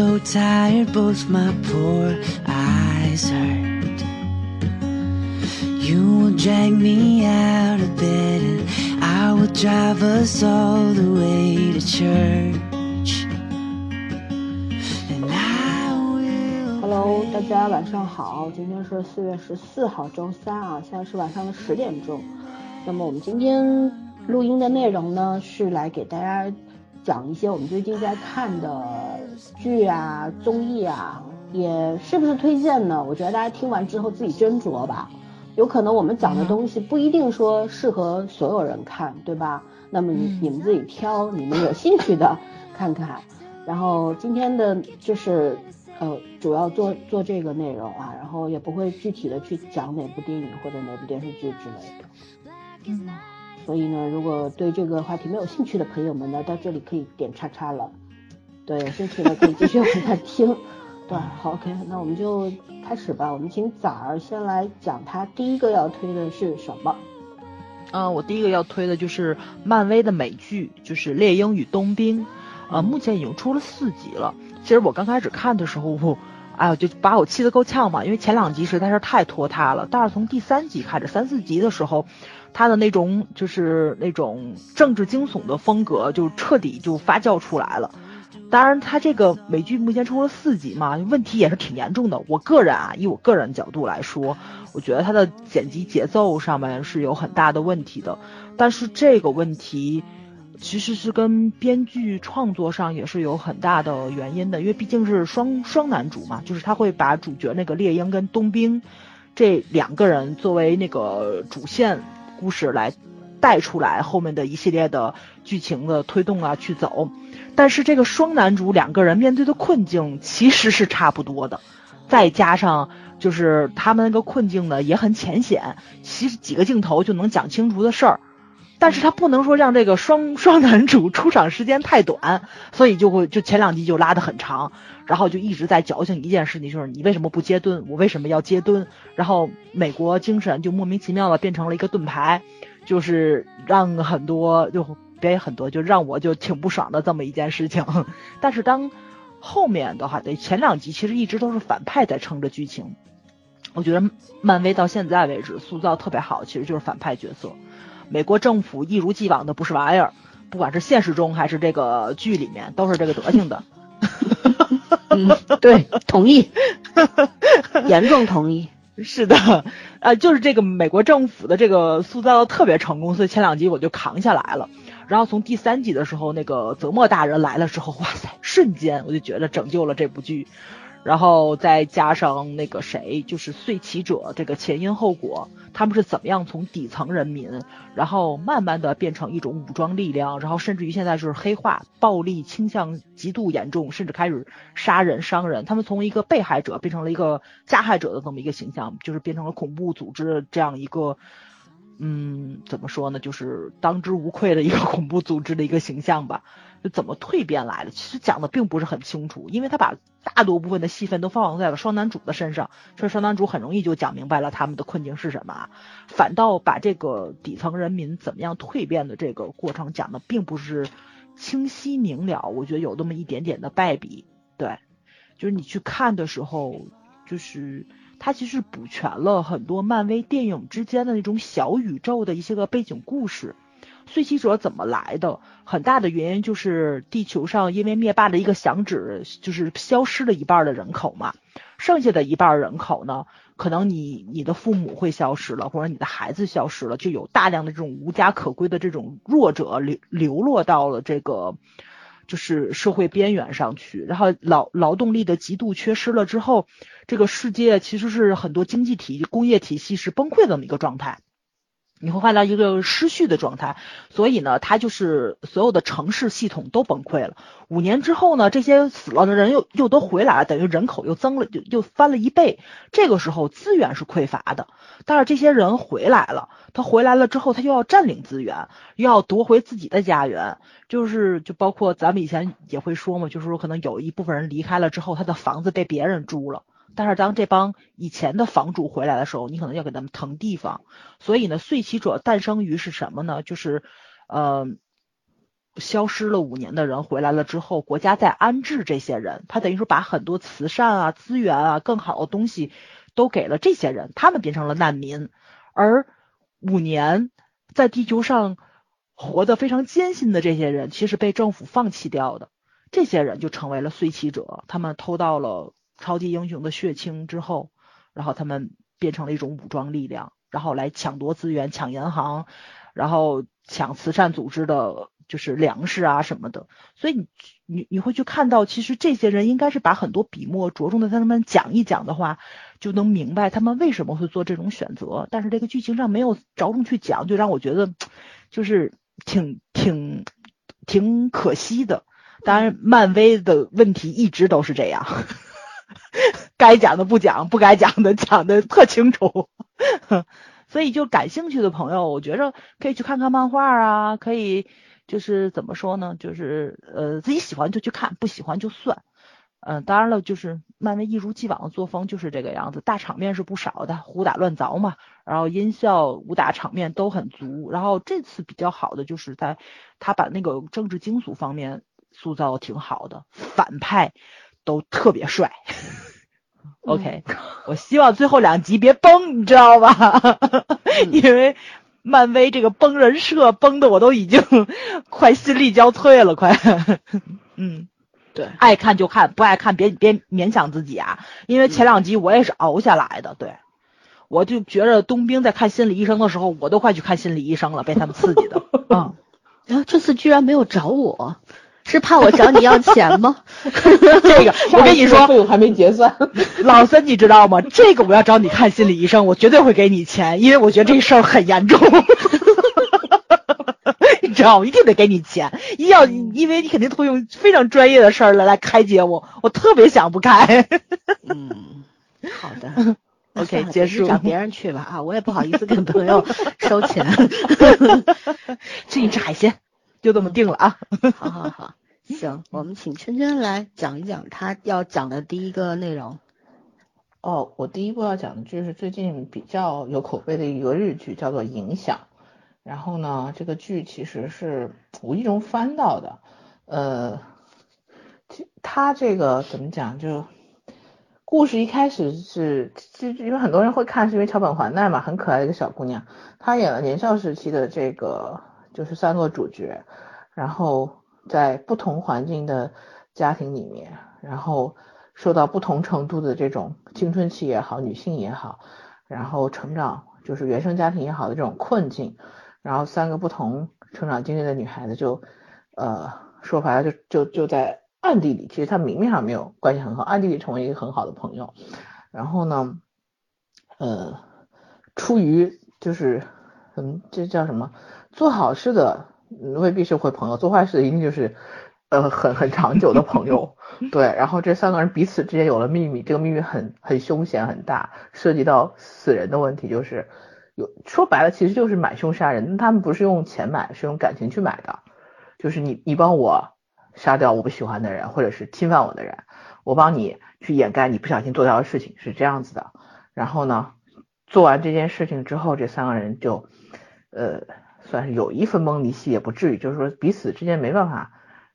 So tired, both my poor eyes hurt. You will drag me out of bed and I will drive us all the way to church. And I will. Hello，大家晚上好，今天是四月十四号，周三啊，现在是晚上的十点钟。那么我们今天录音的内容呢，是来给大家讲一些我们最近在看的剧啊、综艺啊，也是不是推荐呢？我觉得大家听完之后自己斟酌吧。有可能我们讲的东西不一定说适合所有人看，对吧？那么你你们自己挑，你们有兴趣的看看。然后今天的就是呃，主要做做这个内容啊，然后也不会具体的去讲哪部电影或者哪部电视剧之类的。嗯，所以呢，如果对这个话题没有兴趣的朋友们呢，到这里可以点叉叉了。对，有兴趣的可以继续往下听。对，好，OK，那我们就开始吧。我们请崽儿先来讲他第一个要推的是什么。嗯，我第一个要推的就是漫威的美剧，就是《猎鹰与冬兵》。呃，目前已经出了四集了。其实我刚开始看的时候，哎呦，就把我气得够呛嘛，因为前两集实在是太拖沓了。但是从第三集开始，三四集的时候，他的那种就是那种政治惊悚的风格就彻底就发酵出来了。当然，他这个美剧目前出了四集嘛，问题也是挺严重的。我个人啊，以我个人角度来说，我觉得他的剪辑节奏上面是有很大的问题的。但是这个问题其实是跟编剧创作上也是有很大的原因的，因为毕竟是双双男主嘛，就是他会把主角那个猎鹰跟冬兵这两个人作为那个主线故事来带出来，后面的一系列的剧情的推动啊去走。但是这个双男主两个人面对的困境其实是差不多的，再加上就是他们那个困境呢也很浅显，其实几个镜头就能讲清楚的事儿，但是他不能说让这个双双男主出场时间太短，所以就会就前两集就拉得很长，然后就一直在矫情一件事情，就是你为什么不接盾，我为什么要接盾，然后美国精神就莫名其妙的变成了一个盾牌，就是让很多就。别很多，就让我就挺不爽的这么一件事情。但是当后面的话，得前两集其实一直都是反派在撑着剧情。我觉得漫威到现在为止塑造特别好，其实就是反派角色。美国政府一如既往的不是玩意儿，不管是现实中还是这个剧里面，都是这个德行的。嗯，对，同意，严重同意。是的，呃，就是这个美国政府的这个塑造的特别成功，所以前两集我就扛下来了。然后从第三集的时候，那个泽莫大人来了之后，哇塞，瞬间我就觉得拯救了这部剧。然后再加上那个谁，就是碎旗者这个前因后果，他们是怎么样从底层人民，然后慢慢的变成一种武装力量，然后甚至于现在就是黑化、暴力倾向极度严重，甚至开始杀人伤人。他们从一个被害者变成了一个加害者的这么一个形象，就是变成了恐怖组织这样一个。嗯，怎么说呢？就是当之无愧的一个 恐怖组织的一个形象吧。就怎么蜕变来的？其实讲的并不是很清楚，因为他把大多部分的戏份都放在了双男主的身上，所以双男主很容易就讲明白了他们的困境是什么，反倒把这个底层人民怎么样蜕变的这个过程讲的并不是清晰明了。我觉得有那么一点点的败笔。对，就是你去看的时候，就是。它其实补全了很多漫威电影之间的那种小宇宙的一些个背景故事。碎骑者怎么来的？很大的原因就是地球上因为灭霸的一个响指，就是消失了一半的人口嘛。剩下的一半人口呢，可能你你的父母会消失了，或者你的孩子消失了，就有大量的这种无家可归的这种弱者流流落到了这个。就是社会边缘上去，然后劳劳动力的极度缺失了之后，这个世界其实是很多经济体工业体系是崩溃的那么一个状态。你会看到一个失序的状态，所以呢，它就是所有的城市系统都崩溃了。五年之后呢，这些死了的人又又都回来了，等于人口又增了，又又翻了一倍。这个时候资源是匮乏的，但是这些人回来了，他回来了之后，他又要占领资源，又要夺回自己的家园，就是就包括咱们以前也会说嘛，就是说可能有一部分人离开了之后，他的房子被别人租了。但是当这帮以前的房主回来的时候，你可能要给他们腾地方。所以呢，碎骑者诞生于是什么呢？就是，呃，消失了五年的人回来了之后，国家在安置这些人，他等于说把很多慈善啊、资源啊、更好的东西都给了这些人，他们变成了难民。而五年在地球上活得非常艰辛的这些人，其实被政府放弃掉的，这些人就成为了随骑者。他们偷到了超级英雄的血清之后，然后他们变成了一种武装力量，然后来抢夺资源、抢银行，然后抢慈善组织的。就是粮食啊什么的，所以你你你会去看到，其实这些人应该是把很多笔墨着重的在他们讲一讲的话，就能明白他们为什么会做这种选择。但是这个剧情上没有着重去讲，就让我觉得就是挺挺挺可惜的。当然，漫威的问题一直都是这样，该讲的不讲，不该讲的讲的特清楚。所以就感兴趣的朋友，我觉着可以去看看漫画啊，可以。就是怎么说呢？就是呃，自己喜欢就去看，不喜欢就算。嗯，当然了，就是漫威一如既往的作风就是这个样子，大场面是不少的，胡打乱凿嘛。然后音效、武打场面都很足。然后这次比较好的就是在他把那个政治惊悚方面塑造挺好的，反派都特别帅。OK，我希望最后两集别崩，你知道吧？因为。漫威这个崩人设崩的我都已经快心力交瘁了，快，嗯，对，爱看就看，不爱看别别勉强自己啊，因为前两集我也是熬下来的，对，我就觉着冬兵在看心理医生的时候，我都快去看心理医生了，被他们刺激的，嗯，然后这次居然没有找我。是怕我找你要钱吗？这个我跟你说，费用还没结算。老三，你知道吗？这个我要找你看心理医生，我绝对会给你钱，因为我觉得这事儿很严重。你知道，我一定得给你钱，一要因为你肯定会用非常专业的事儿来来开解我，我特别想不开。嗯，好的，OK，结束，找别人去吧啊，我也不好意思跟朋友收钱。请你吃海鲜。就这么定了啊！好好好，行，我们请圈圈来讲一讲他要讲的第一个内容。哦，我第一部要讲的就是最近比较有口碑的一个日剧，叫做《影响》。然后呢，这个剧其实是无意中翻到的。呃，他这个怎么讲？就故事一开始是，就因为很多人会看，是因为桥本环奈嘛，很可爱的一个小姑娘，她演了年少时期的这个。就是三个主角，然后在不同环境的家庭里面，然后受到不同程度的这种青春期也好，女性也好，然后成长就是原生家庭也好的这种困境，然后三个不同成长经历的女孩子就，呃，说白了就就就在暗地里，其实她明面上没有关系很好，暗地里成为一个很好的朋友，然后呢，呃，出于就是嗯，这叫什么？做好事的未必是会朋友，做坏事的一定就是呃很很长久的朋友。对，然后这三个人彼此之间有了秘密，这个秘密很很凶险很大，涉及到死人的问题，就是有说白了其实就是买凶杀人，他们不是用钱买，是用感情去买的，就是你你帮我杀掉我不喜欢的人，或者是侵犯我的人，我帮你去掩盖你不小心做掉的事情，是这样子的。然后呢，做完这件事情之后，这三个人就呃。算是有一分崩离析也不至于，就是说彼此之间没办法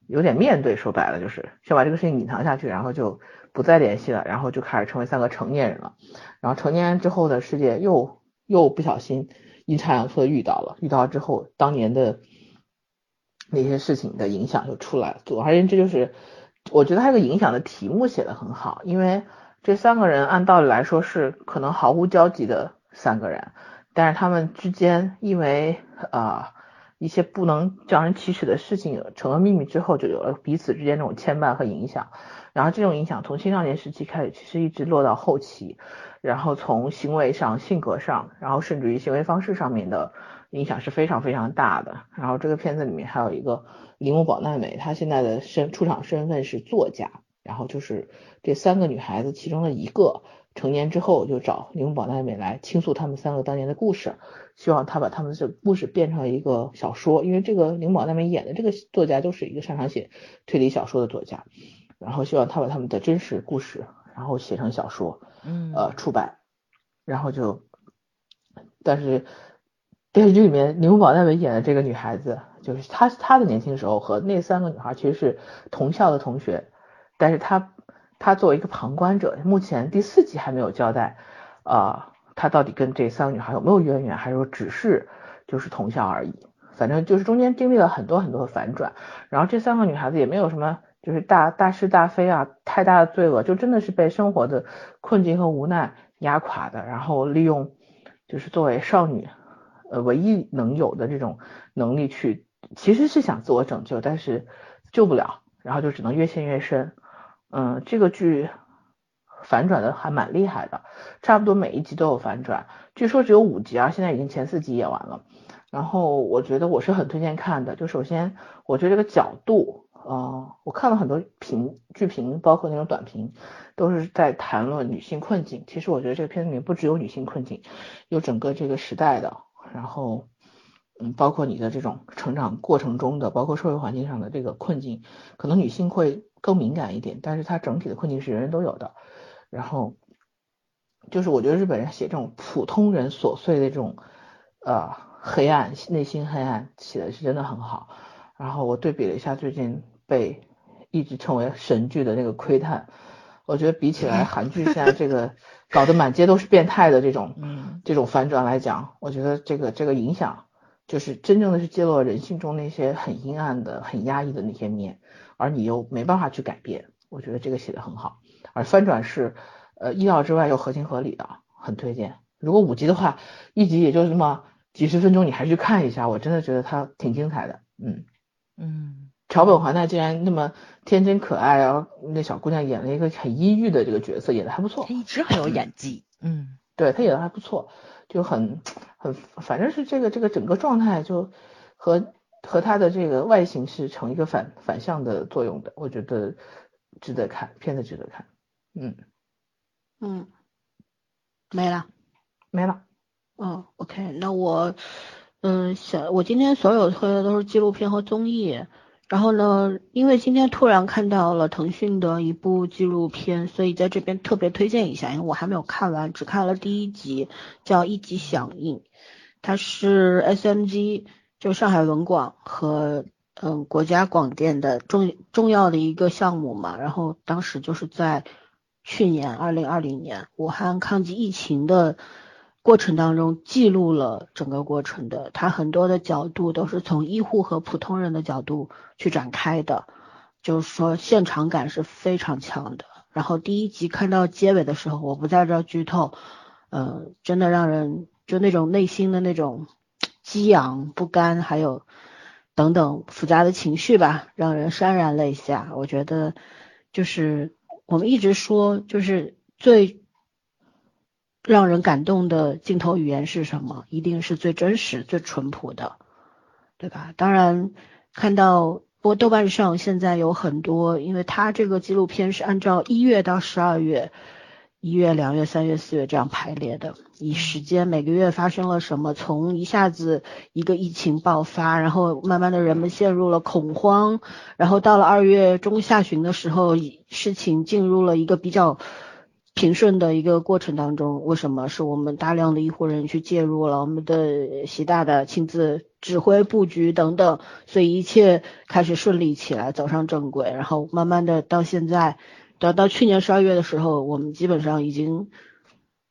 有点面对，说白了就是先把这个事情隐藏下去，然后就不再联系了，然后就开始成为三个成年人了。然后成年之后的世界又又不小心阴差阳错遇到了，遇到之后当年的那些事情的影响就出来了。总而言之，就是我觉得他这个影响的题目写的很好，因为这三个人按道理来说是可能毫无交集的三个人。但是他们之间因为啊一些不能叫人启齿的事情成了秘密之后，就有了彼此之间这种牵绊和影响。然后这种影响从青少年时期开始，其实一直落到后期，然后从行为上、性格上，然后甚至于行为方式上面的影响是非常非常大的。然后这个片子里面还有一个铃木保奈美，她现在的身出场身份是作家，然后就是这三个女孩子其中的一个。成年之后就找铃木保奈美来倾诉他们三个当年的故事，希望他把他们的故事变成一个小说。因为这个铃木保奈美演的这个作家就是一个擅长写推理小说的作家，然后希望他把他们的真实故事然后写成小说，嗯，呃出版，然后就，但是电视剧里面宁宝奈美演的这个女孩子，就是她她的年轻时候和那三个女孩其实是同校的同学，但是她她作为一个旁观者，目前第四集还没有交代，啊，她到底跟这三个女孩有没有渊源，还是说只是就是同校而已？反正就是中间经历了很多很多的反转，然后这三个女孩子也没有什么就是大大是大非啊，太大的罪恶，就真的是被生活的困境和无奈压垮的，然后利用就是作为少女呃唯一能有的这种能力去，其实是想自我拯救，但是救不了，然后就只能越陷越深。嗯，这个剧反转的还蛮厉害的，差不多每一集都有反转，据说只有五集啊，现在已经前四集演完了。然后我觉得我是很推荐看的，就首先我觉得这个角度，呃，我看了很多评剧评，包括那种短评，都是在谈论女性困境。其实我觉得这个片子里面不只有女性困境，有整个这个时代的，然后嗯，包括你的这种成长过程中的，包括社会环境上的这个困境，可能女性会更敏感一点，但是它整体的困境是人人都有的。然后就是我觉得日本人写这种普通人琐碎的这种，呃。黑暗，内心黑暗，写的是真的很好。然后我对比了一下最近被一直称为神剧的那个《窥探》，我觉得比起来韩剧现在这个 搞得满街都是变态的这种，这种反转来讲，我觉得这个这个影响就是真正的是揭露了人性中那些很阴暗的、很压抑的那些面，而你又没办法去改变。我觉得这个写的很好，而翻转是呃意料之外又合情合理的，很推荐。如果五集的话，一集也就那么。几十分钟你还去看一下，我真的觉得它挺精彩的。嗯嗯，桥本环奈竟然那么天真可爱然后，那小姑娘演了一个很阴郁的这个角色，演的还不错。她一直很有演技。嗯，对她演的还不错，就很很反正是这个这个整个状态就和和它的这个外形是成一个反反向的作用的，我觉得值得看，片子值得看。嗯嗯，没了，没了。嗯，OK，那我，嗯，想我今天所有推的都是纪录片和综艺，然后呢，因为今天突然看到了腾讯的一部纪录片，所以在这边特别推荐一下，因为我还没有看完，只看了第一集，叫《一级响应》，它是 SMG 就上海文广和嗯国家广电的重重要的一个项目嘛，然后当时就是在去年二零二零年武汉抗击疫情的。过程当中记录了整个过程的，它很多的角度都是从医护和普通人的角度去展开的，就是说现场感是非常强的。然后第一集看到结尾的时候，我不在这剧透，嗯，真的让人就那种内心的那种激昂不甘，还有等等复杂的情绪吧，让人潸然泪下。我觉得就是我们一直说，就是最。让人感动的镜头语言是什么？一定是最真实、最淳朴的，对吧？当然，看到不过豆瓣上现在有很多，因为它这个纪录片是按照一月到十二月，一月、两月、三月、四月这样排列的，以时间每个月发生了什么，从一下子一个疫情爆发，然后慢慢的人们陷入了恐慌，然后到了二月中下旬的时候，事情进入了一个比较。平顺的一个过程当中，为什么是我们大量的医护人员去介入了？我们的习大大亲自指挥布局等等，所以一切开始顺利起来，走上正轨。然后慢慢的到现在，到到去年十二月的时候，我们基本上已经。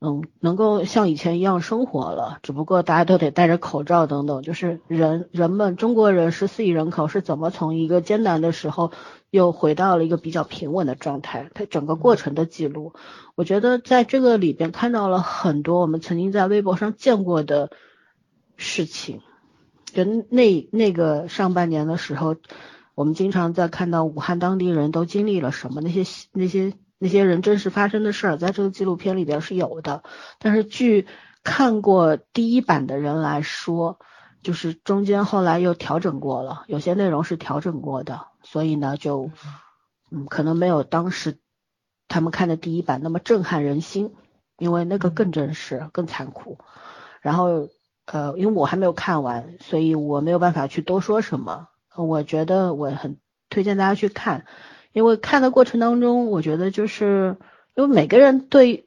嗯，能够像以前一样生活了，只不过大家都得戴着口罩等等。就是人人们中国人十四亿人口是怎么从一个艰难的时候又回到了一个比较平稳的状态？它整个过程的记录，我觉得在这个里边看到了很多我们曾经在微博上见过的事情。就那那个上半年的时候，我们经常在看到武汉当地人都经历了什么，那些那些。那些人真实发生的事儿，在这个纪录片里边是有的，但是据看过第一版的人来说，就是中间后来又调整过了，有些内容是调整过的，所以呢，就嗯，可能没有当时他们看的第一版那么震撼人心，因为那个更真实、更残酷。然后呃，因为我还没有看完，所以我没有办法去多说什么。我觉得我很推荐大家去看。因为看的过程当中，我觉得就是因为每个人对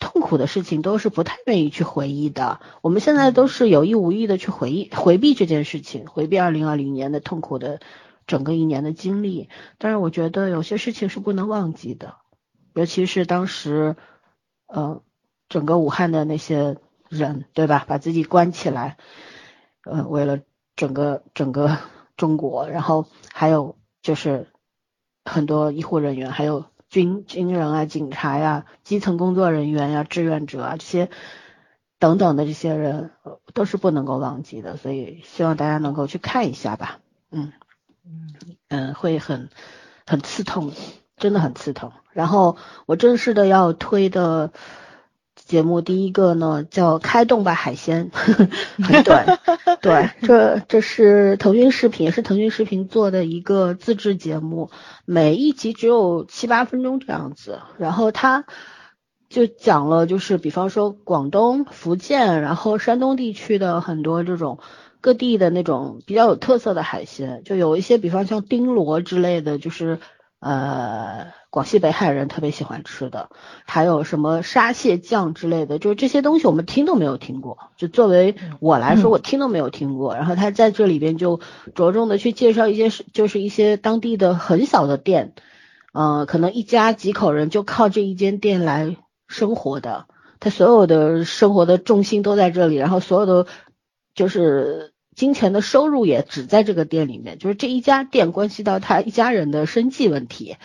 痛苦的事情都是不太愿意去回忆的。我们现在都是有意无意的去回忆、回避这件事情，回避二零二零年的痛苦的整个一年的经历。但是我觉得有些事情是不能忘记的，尤其是当时，呃，整个武汉的那些人，对吧？把自己关起来，呃，为了整个整个中国，然后还有就是很多医护人员，还有。军军人啊，警察呀，基层工作人员呀，志愿者啊，这些等等的这些人，都是不能够忘记的。所以希望大家能够去看一下吧。嗯嗯嗯，会很很刺痛，真的很刺痛。然后我正式的要推的。节目第一个呢叫开动吧海鲜，很短，对，这这是腾讯视频，也是腾讯视频做的一个自制节目，每一集只有七八分钟这样子，然后它就讲了，就是比方说广东、福建，然后山东地区的很多这种各地的那种比较有特色的海鲜，就有一些，比方像丁螺之类的，就是呃。广西北海人特别喜欢吃的，还有什么沙蟹酱之类的，就是这些东西我们听都没有听过。就作为我来说，我听都没有听过。然后他在这里边就着重的去介绍一些，就是一些当地的很小的店，嗯，可能一家几口人就靠这一间店来生活的，他所有的生活的重心都在这里，然后所有的就是金钱的收入也只在这个店里面，就是这一家店关系到他一家人的生计问题。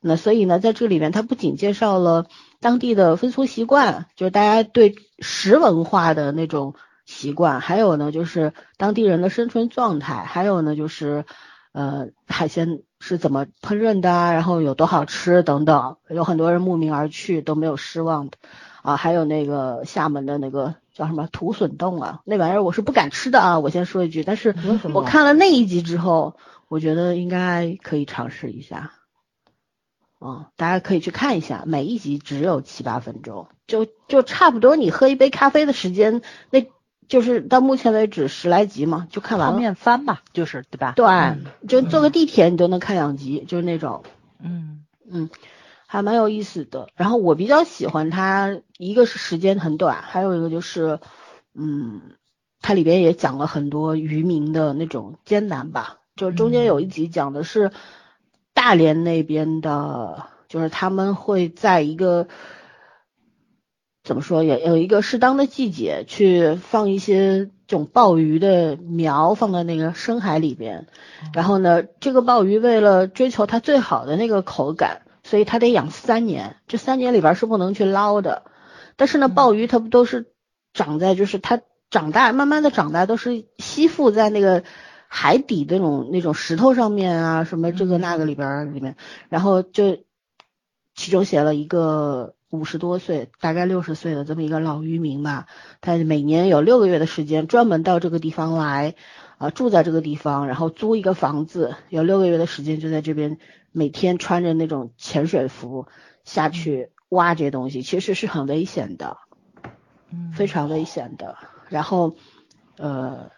那所以呢，在这里面，它不仅介绍了当地的风俗习惯，就是大家对食文化的那种习惯，还有呢，就是当地人的生存状态，还有呢，就是呃海鲜是怎么烹饪的，然后有多好吃等等，有很多人慕名而去都没有失望的啊，还有那个厦门的那个叫什么土笋冻啊，那玩意儿我是不敢吃的啊，我先说一句，但是我看了那一集之后，我觉得应该可以尝试一下。嗯，大家可以去看一下，每一集只有七八分钟，就就差不多你喝一杯咖啡的时间，那就是到目前为止十来集嘛，就看完了。面翻吧，就是对吧？对，就坐个地铁你都能看两集，就是那种。嗯嗯，还蛮有意思的。然后我比较喜欢它，一个是时间很短，还有一个就是，嗯，它里边也讲了很多渔民的那种艰难吧。就中间有一集讲的是。大连那边的，就是他们会在一个怎么说，也有一个适当的季节去放一些这种鲍鱼的苗放在那个深海里边，然后呢，这个鲍鱼为了追求它最好的那个口感，所以它得养三年，这三年里边是不能去捞的。但是呢，鲍鱼它不都是长在，就是它长大，慢慢的长大都是吸附在那个。海底那种那种石头上面啊，什么这个那个里边里面，然后就其中写了一个五十多岁，大概六十岁的这么一个老渔民吧，他每年有六个月的时间专门到这个地方来啊，住在这个地方，然后租一个房子，有六个月的时间就在这边，每天穿着那种潜水服下去挖这些东西，其实是很危险的，嗯，非常危险的，然后呃。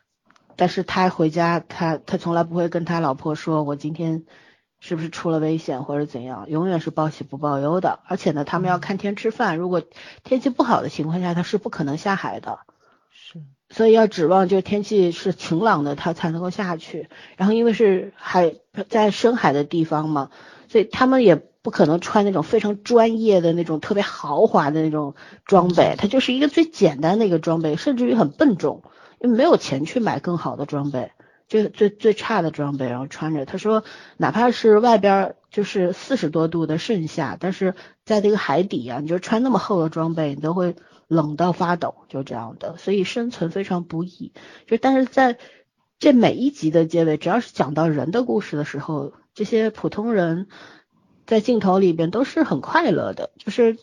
但是他回家，他他从来不会跟他老婆说，我今天是不是出了危险或者怎样，永远是报喜不报忧的。而且呢，他们要看天吃饭，如果天气不好的情况下，他是不可能下海的。所以要指望就天气是晴朗的，他才能够下去。然后因为是海在深海的地方嘛，所以他们也不可能穿那种非常专业的那种特别豪华的那种装备，它就是一个最简单的一个装备，甚至于很笨重。因为没有钱去买更好的装备，就最最差的装备，然后穿着。他说，哪怕是外边就是四十多度的盛夏，但是在这个海底啊，你就穿那么厚的装备，你都会冷到发抖，就这样的。所以生存非常不易。就但是在这每一集的结尾，只要是讲到人的故事的时候，这些普通人在镜头里边都是很快乐的，就是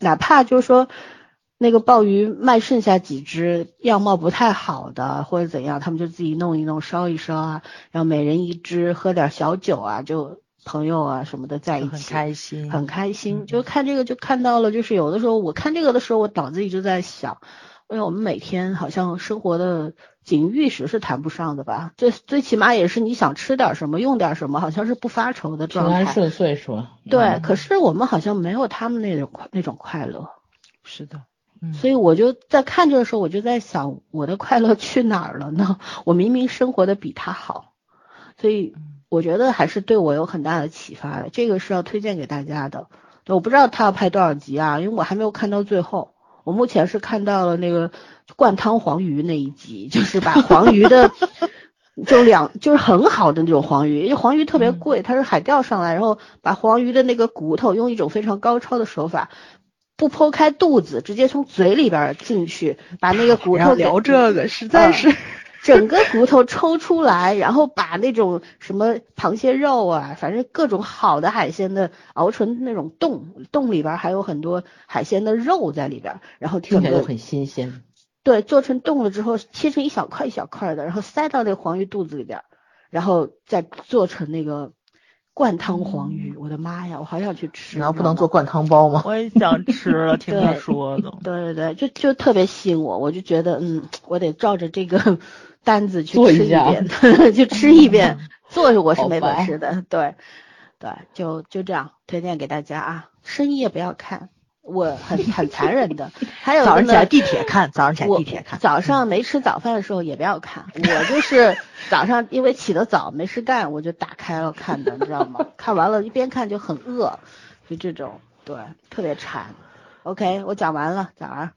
哪怕就是说。那个鲍鱼卖剩下几只样貌不太好的或者怎样，他们就自己弄一弄烧一烧啊，然后每人一只喝点小酒啊，就朋友啊什么的在一起，很开心，很开心。就看这个就看到了，就是有的时候我看这个的时候，我脑子一直在想，因为我们每天好像生活的锦衣玉食是谈不上的吧，最最起码也是你想吃点什么用点什么，好像是不发愁的状态，平安顺遂是吧？对，可是我们好像没有他们那种快那种快乐。是的，所以我就在看这个时候，我就在想，我的快乐去哪儿了呢？我明明生活的比他好，所以我觉得还是对我有很大的启发的。这个是要推荐给大家的。我不知道他要拍多少集啊，因为我还没有看到最后。我目前是看到了那个灌汤黄鱼那一集，就是把黄鱼的。就两就是很好的那种黄鱼，因为黄鱼特别贵，它是海钓上来，然后把黄鱼的那个骨头用一种非常高超的手法，不剖开肚子，直接从嘴里边进去，把那个骨头聊这个实在是 整个骨头抽出来，然后把那种什么螃蟹肉啊，反正各种好的海鲜的熬成那种冻，冻里边还有很多海鲜的肉在里边，然后听起来就很新鲜。对，做成冻了之后，切成一小块一小块的，然后塞到那黄鱼肚子里边，然后再做成那个灌汤黄鱼。我的妈呀，我好想去吃。然后不能做灌汤包吗？我也想吃了，听他说的。对对对，就就特别吸引我，我就觉得嗯，我得照着这个单子 去吃一遍，就吃一遍。做我是没本事的，对对，就就这样推荐给大家啊，深夜不要看。我很很残忍的，还有早上起来地铁看，早上起来地铁看，早上没吃早饭的时候也不要看。我就是 早上因为起得早没事干，我就打开了看的，你知道吗？看完了，一边看就很饿，就这种，对，特别馋。OK，我讲完了，讲完。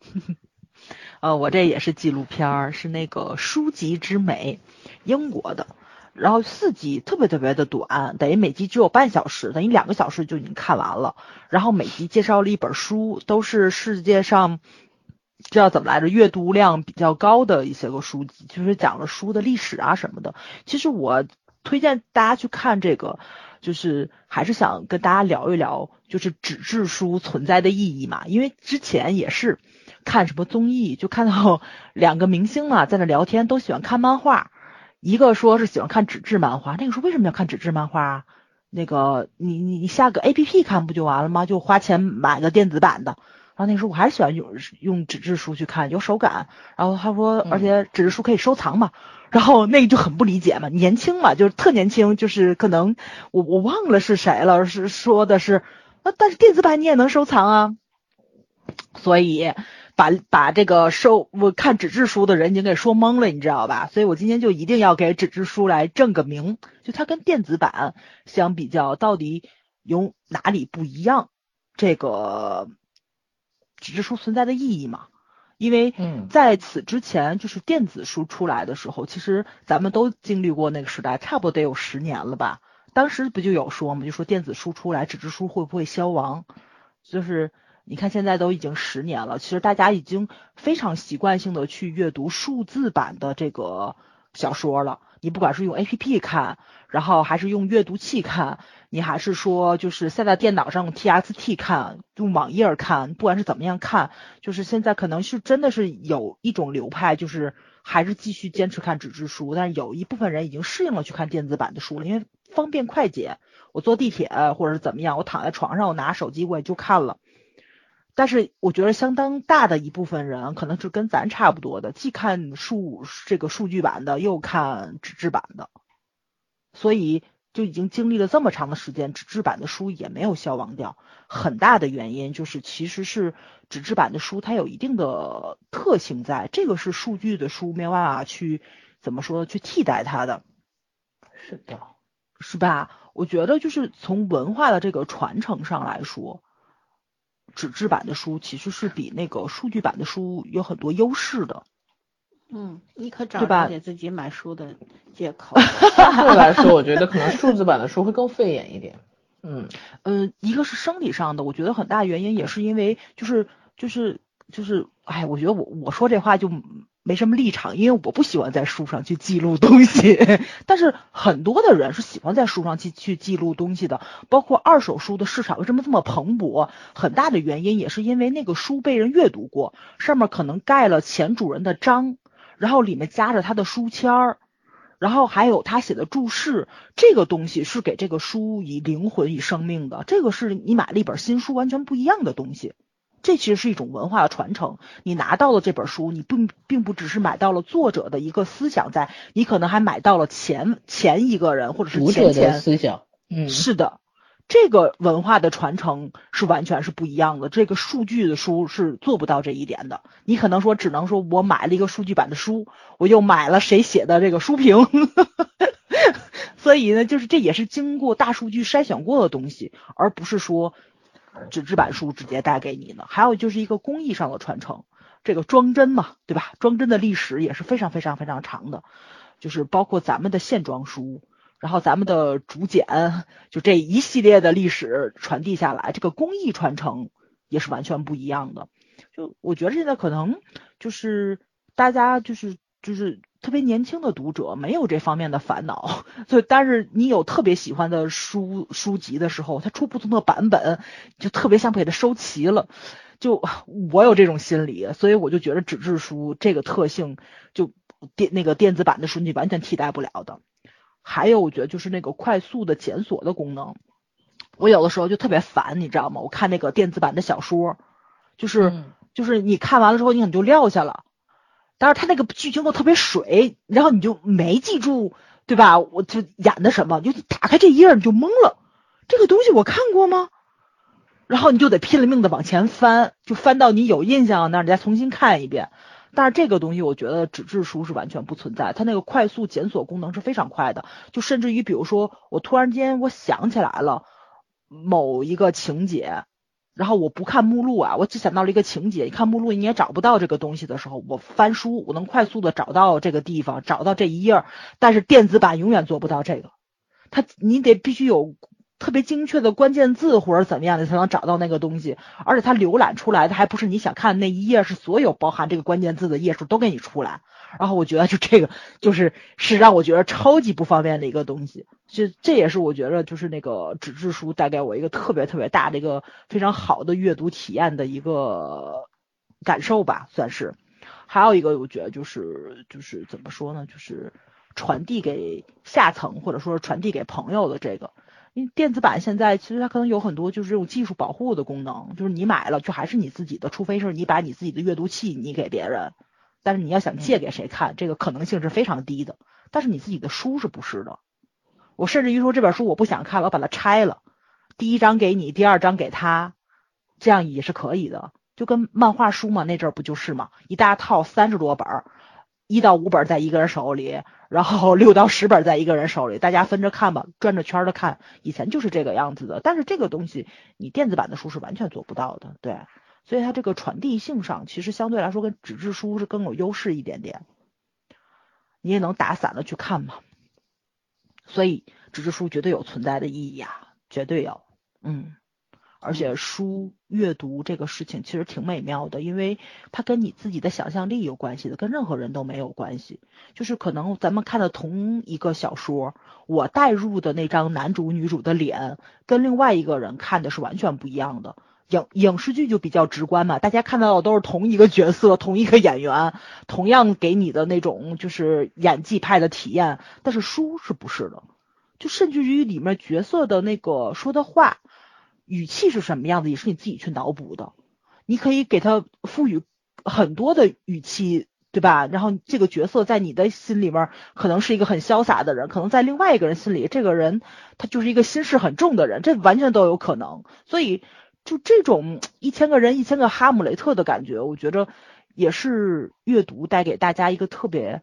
呃，我这也是纪录片儿，是那个书籍之美，英国的。然后四集特别特别的短，等于每集只有半小时，等于两个小时就已经看完了。然后每集介绍了一本书，都是世界上叫怎么来着，阅读量比较高的一些个书籍，就是讲了书的历史啊什么的。其实我推荐大家去看这个，就是还是想跟大家聊一聊，就是纸质书存在的意义嘛。因为之前也是看什么综艺，就看到 两个明星嘛在那聊天，都喜欢看漫画。一个说是喜欢看纸质漫画，那个说为什么要看纸质漫画啊？那个你你你下个 A P P 看不就完了吗？就花钱买个电子版的。然后那时候我还是喜欢用用纸质书去看，有手感。然后他说，而且纸质书可以收藏嘛。然后那个就很不理解嘛，年轻嘛，就是特年轻，就是可能我我忘了是谁了，是说的是，那但是电子版你也能收藏啊，所以。把把这个收我看纸质书的人已经给说懵了，你知道吧？所以我今天就一定要给纸质书来正个名，就它跟电子版相比较，到底有哪里不一样？这个纸质书存在的意义嘛？因为在此之前，就是电子书出来的时候，其实咱们都经历过那个时代，差不多得有十年了吧？当时不就有说嘛，就说电子书出来，纸质书会不会消亡？就是。你看，现在都已经十年了，其实大家已经非常习惯性的去阅读数字版的这个小说了。你不管是用 A P P 看，然后还是用阅读器看，你还是说就是现在电脑上用 T X T 看，用网页看，不管是怎么样看，就是现在可能是真的是有一种流派，就是还是继续坚持看纸质书，但是有一部分人已经适应了去看电子版的书了，因为方便快捷。我坐地铁或者是怎么样，我躺在床上，我拿手机我也就看了。但是我觉得相当大的一部分人可能是跟咱差不多的，既看数这个数据版的，又看纸质版的，所以就已经经历了这么长的时间，纸质版的书也没有消亡掉。很大的原因就是其实是纸质版的书它有一定的特性，在这个是数据的书没有办法去怎么说去替代它的。是的，是吧？我觉得就是从文化的这个传承上来说。纸质版的书其实是比那个数据版的书有很多优势的。嗯，你可找到给自己买书的借口。相对来说，我觉得可能数字版的书会更费眼一点。嗯 嗯，一个是生理上的，我觉得很大原因也是因为就是就是就是，哎，我觉得我我说这话就。没什么立场，因为我不喜欢在书上去记录东西。但是很多的人是喜欢在书上去去记录东西的，包括二手书的市场为什么这么蓬勃？很大的原因也是因为那个书被人阅读过，上面可能盖了前主人的章，然后里面夹着他的书签儿，然后还有他写的注释。这个东西是给这个书以灵魂、以生命的。这个是你买了一本新书完全不一样的东西。这其实是一种文化的传承。你拿到了这本书，你并并不只是买到了作者的一个思想，在你可能还买到了前前一个人或者是前前思想。嗯，是的，这个文化的传承是完全是不一样的。这个数据的书是做不到这一点的。你可能说只能说我买了一个数据版的书，我又买了谁写的这个书评，所以呢，就是这也是经过大数据筛选过的东西，而不是说纸质版书直接带给你的。还有就是一个工艺上的传承，这个装帧嘛，对吧？装帧的历史也是非常非常非常长的，就是包括咱们的线装书。然后咱们的竹简，就这一系列的历史传递下来，这个工艺传承也是完全不一样的。就我觉得现在可能就是大家就是就是特别年轻的读者没有这方面的烦恼，所以但是你有特别喜欢的书书籍的时候，它出不同的版本，就特别想给它收齐了。就我有这种心理，所以我就觉得纸质书这个特性，就电那个电子版的书你完全替代不了的。还有，我觉得就是那个快速的检索的功能，我有的时候就特别烦，你知道吗？我看那个电子版的小说，就是就是你看完了之后，你可能就撂下了，但是他那个剧情都特别水，然后你就没记住，对吧？我就演的什么，你就打开这一页你就懵了，这个东西我看过吗？然后你就得拼了命的往前翻，就翻到你有印象那儿，你再重新看一遍。但是这个东西，我觉得纸质书是完全不存在，它那个快速检索功能是非常快的，就甚至于比如说我突然间我想起来了某一个情节，然后我不看目录啊，我只想到了一个情节，你看目录你也找不到这个东西的时候，我翻书我能快速的找到这个地方，找到这一页，但是电子版永远做不到这个，它你得必须有。特别精确的关键字或者怎么样的才能找到那个东西，而且它浏览出来的还不是你想看的那一页，是所有包含这个关键字的页数都给你出来。然后我觉得就这个就是是让我觉得超级不方便的一个东西，就这也是我觉得就是那个纸质书带给我一个特别特别大的一个非常好的阅读体验的一个感受吧，算是。还有一个我觉得就是就是怎么说呢，就是传递给下层或者说传递给朋友的这个。因为电子版现在其实它可能有很多就是这种技术保护的功能，就是你买了就还是你自己的，除非是你把你自己的阅读器你给别人，但是你要想借给谁看，这个可能性是非常低的。但是你自己的书是不是的？我甚至于说这本书我不想看了，我把它拆了，第一章给你，第二章给他，这样也是可以的。就跟漫画书嘛，那阵儿不就是嘛，一大套三十多本儿。一到五本在一个人手里，然后六到十本在一个人手里，大家分着看吧，转着圈的看。以前就是这个样子的，但是这个东西你电子版的书是完全做不到的，对。所以它这个传递性上，其实相对来说跟纸质书是更有优势一点点。你也能打散了去看嘛，所以纸质书绝对有存在的意义啊，绝对有，嗯。而且书阅读这个事情其实挺美妙的，因为它跟你自己的想象力有关系的，跟任何人都没有关系。就是可能咱们看的同一个小说，我带入的那张男主女主的脸，跟另外一个人看的是完全不一样的。影影视剧就比较直观嘛，大家看到的都是同一个角色、同一个演员，同样给你的那种就是演技派的体验。但是书是不是的？就甚至于里面角色的那个说的话。语气是什么样子，也是你自己去脑补的。你可以给他赋予很多的语气，对吧？然后这个角色在你的心里面可能是一个很潇洒的人，可能在另外一个人心里，这个人他就是一个心事很重的人，这完全都有可能。所以，就这种一千个人一千个哈姆雷特的感觉，我觉着也是阅读带给大家一个特别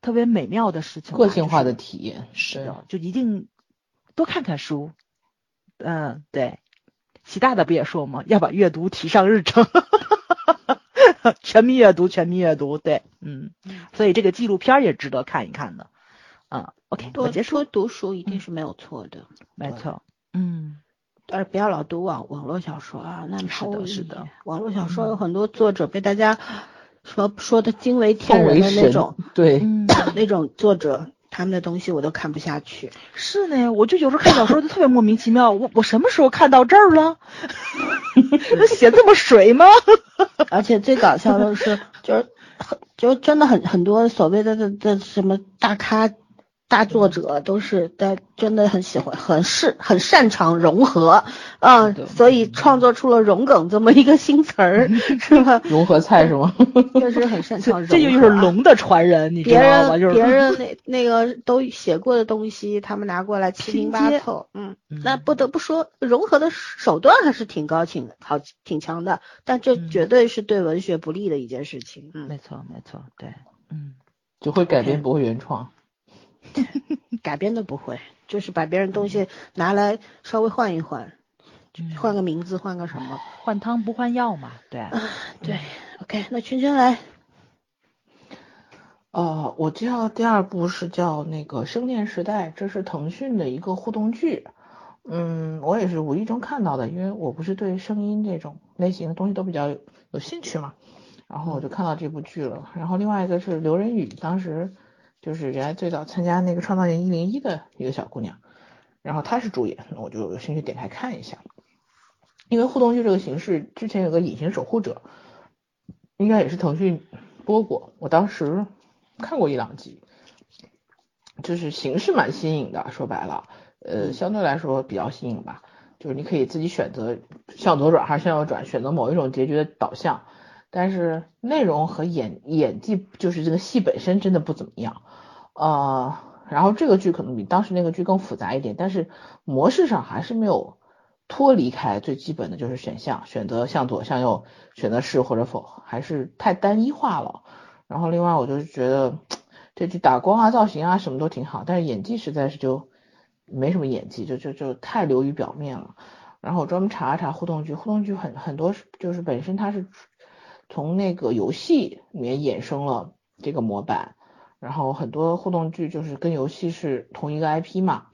特别美妙的事情，个性化的体验是的，就一定多看看书。嗯，对，习大大不也说吗？要把阅读提上日程，全民阅读，全民阅读，对，嗯，所以这个纪录片也值得看一看的。嗯，OK，多结束。多读书一定是没有错的，没错，嗯，但是不要老读网网络小说啊，那是的，是的，网络小说有很多作者被大家说说的惊为天人的那种，对，那种作者。他们的东西我都看不下去。是呢，我就有时候看小说就特别莫名其妙。我我什么时候看到这儿了？那写这么水吗？而且最搞笑的是，就是很就真的很很多所谓的的的什么大咖。大作者都是在真的很喜欢，很是很擅长融合，嗯，所以创作出了“融梗”这么一个新词儿，是吧？融合菜是吗？确实很擅长融合。这就是龙的传人，你知道吗？就是别人 那那个都写过的东西，他们拿过来七零八凑，嗯，那不得不说融合的手段还是挺高挺好挺强的，但这绝对是对文学不利的一件事情。嗯，没错没错，对，嗯，就会改编不会原创。改编的不会，就是把别人东西拿来稍微换一换，换个名字，换个什么，换汤不换药嘛，对。啊，对，OK，那圈圈来。哦，我介绍第二部是叫那个《生电时代》，这是腾讯的一个互动剧。嗯，我也是无意中看到的，因为我不是对声音这种类型的东西都比较有兴趣嘛，然后我就看到这部剧了。然后另外一个是刘仁宇，当时。就是原来最早参加那个《创造营一零一》的一个小姑娘，然后她是主演，那我就有兴趣点开看一下。因为互动剧这个形式，之前有个《隐形守护者》，应该也是腾讯播过，我当时看过一两集，就是形式蛮新颖的，说白了，呃，相对来说比较新颖吧。就是你可以自己选择向左转还是向右转，选择某一种结局的导向。但是内容和演演技，就是这个戏本身真的不怎么样，呃，然后这个剧可能比当时那个剧更复杂一点，但是模式上还是没有脱离开最基本的就是选项，选择向左向右，选择是或者否，还是太单一化了。然后另外我就是觉得这剧打光啊、造型啊什么都挺好，但是演技实在是就没什么演技，就就就太流于表面了。然后我专门查了查互动剧，互动剧很很多是就是本身它是。从那个游戏里面衍生了这个模板，然后很多互动剧就是跟游戏是同一个 IP 嘛，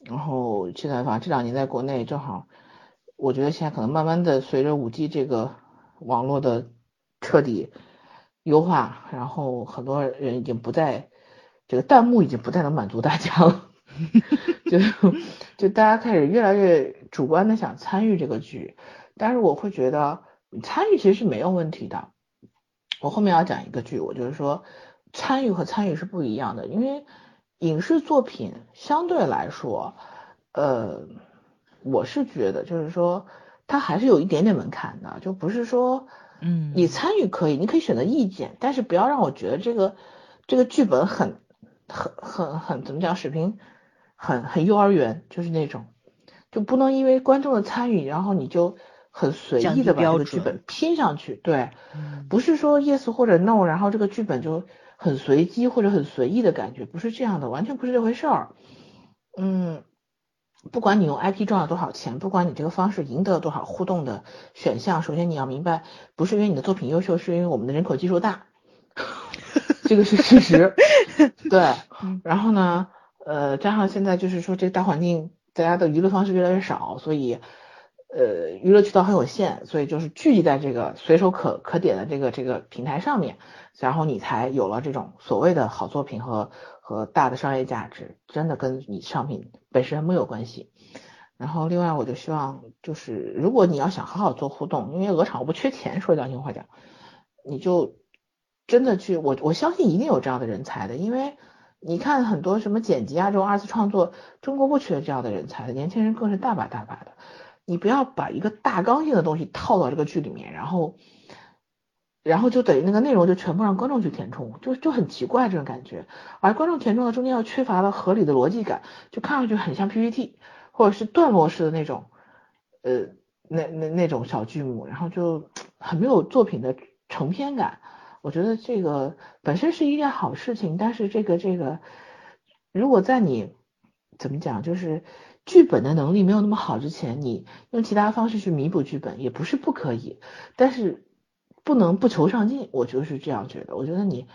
然后现在反正这两年在国内正好，我觉得现在可能慢慢的随着五 G 这个网络的彻底优化，然后很多人已经不再这个弹幕已经不再能满足大家了，就就大家开始越来越主观的想参与这个剧，但是我会觉得。参与其实是没有问题的。我后面要讲一个剧，我就是说参与和参与是不一样的，因为影视作品相对来说，呃，我是觉得就是说它还是有一点点门槛的，就不是说，嗯，你参与可以，你可以选择意见，但是不要让我觉得这个这个剧本很很很很怎么讲水平很很幼儿园，就是那种，就不能因为观众的参与，然后你就。很随意的把这个剧本拼上去，对，不是说 yes 或者 no，然后这个剧本就很随机或者很随意的感觉，不是这样的，完全不是这回事儿。嗯，不管你用 IP 赚了多少钱，不管你这个方式赢得了多少互动的选项，首先你要明白，不是因为你的作品优秀，是因为我们的人口基数大，这个是事实。对，然后呢，呃，加上现在就是说这个大环境，大家的娱乐方式越来越少，所以。呃，娱乐渠道很有限，所以就是聚集在这个随手可可点的这个这个平台上面，然后你才有了这种所谓的好作品和和大的商业价值，真的跟你商品本身没有关系。然后另外，我就希望就是如果你要想好好做互动，因为鹅厂我不缺钱，说良心话讲，你就真的去我我相信一定有这样的人才的，因为你看很多什么剪辑啊这种二次创作，中国不缺这样的人才，年轻人更是大把大把的。你不要把一个大纲性的东西套到这个剧里面，然后，然后就等于那个内容就全部让观众去填充，就就很奇怪这种感觉。而观众填充的中间又缺乏了合理的逻辑感，就看上去很像 PPT 或者是段落式的那种，呃，那那那种小剧目，然后就 很没有作品的成片感。我觉得这个本身是一件好事情，但是这个这个，如果在你怎么讲，就是。剧本的能力没有那么好之前，你用其他方式去弥补剧本也不是不可以，但是不能不求上进，我就是这样觉得。我觉得你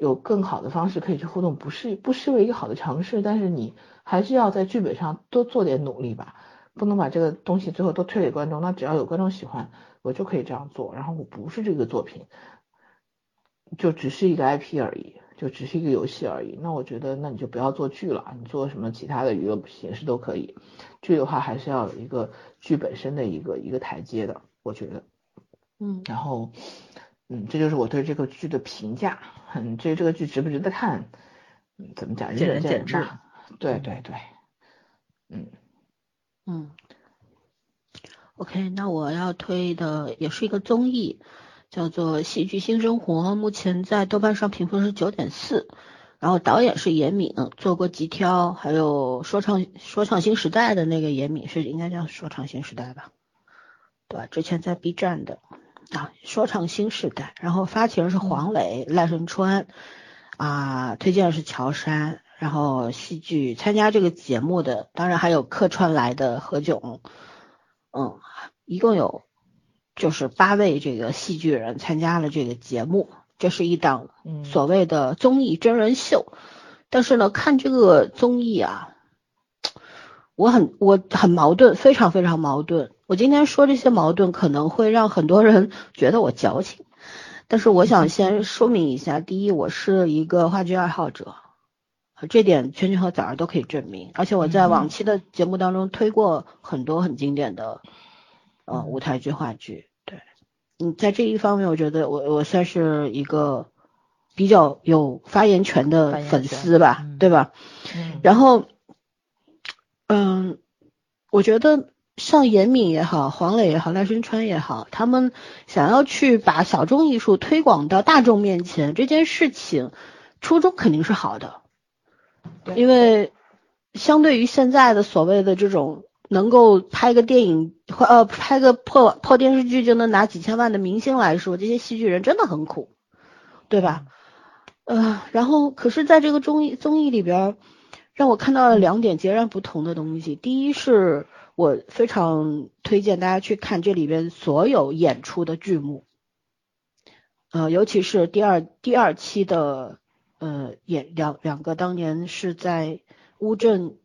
有更好的方式可以去互动，不是不失为一个好的尝试，但是你还是要在剧本上多做点努力吧，不能把这个东西最后都推给观众。那只要有观众喜欢，我就可以这样做。然后我不是这个作品，就只是一个 IP 而已。就只是一个游戏而已，那我觉得那你就不要做剧了，你做什么其他的娱乐形式都可以。剧的话还是要有一个剧本身的一个一个台阶的，我觉得。嗯，然后，嗯，这就是我对这个剧的评价。嗯，至于这个剧值不值得看，嗯怎么讲，见仁见见智。对对对，嗯嗯，OK，那我要推的也是一个综艺，叫做《戏剧新生活》，目前在豆瓣上评分是九点四，然后导演是严敏，做过《极挑》，还有说唱说唱新时代的那个严敏是应该叫说唱新时代吧？对吧，之前在 B 站的啊，说唱新时代，然后发起人是黄磊、赖声川啊，推荐是乔杉。然后戏剧参加这个节目的，当然还有客串来的何炅，嗯，一共有就是八位这个戏剧人参加了这个节目，这是一档嗯所谓的综艺真人秀。但是呢，看这个综艺啊，我很我很矛盾，非常非常矛盾。我今天说这些矛盾，可能会让很多人觉得我矫情，但是我想先说明一下，第一，我是一个话剧爱好者。这点圈圈和枣儿都可以证明，而且我在往期的节目当中推过很多很经典的呃舞台剧、话剧。对，嗯，在这一方面，我觉得我我算是一个比较有发言权的粉丝吧，嗯、对吧？嗯。然后，嗯，我觉得像严敏也好，黄磊也好，赖声川也好，他们想要去把小众艺术推广到大众面前这件事情，初衷肯定是好的。因为相对于现在的所谓的这种能够拍个电影或呃拍个破破电视剧就能拿几千万的明星来说，这些戏剧人真的很苦，对吧？呃，然后可是在这个综艺综艺里边，让我看到了两点截然不同的东西。第一是我非常推荐大家去看这里边所有演出的剧目，呃，尤其是第二第二期的。呃，演两两个当年是在乌镇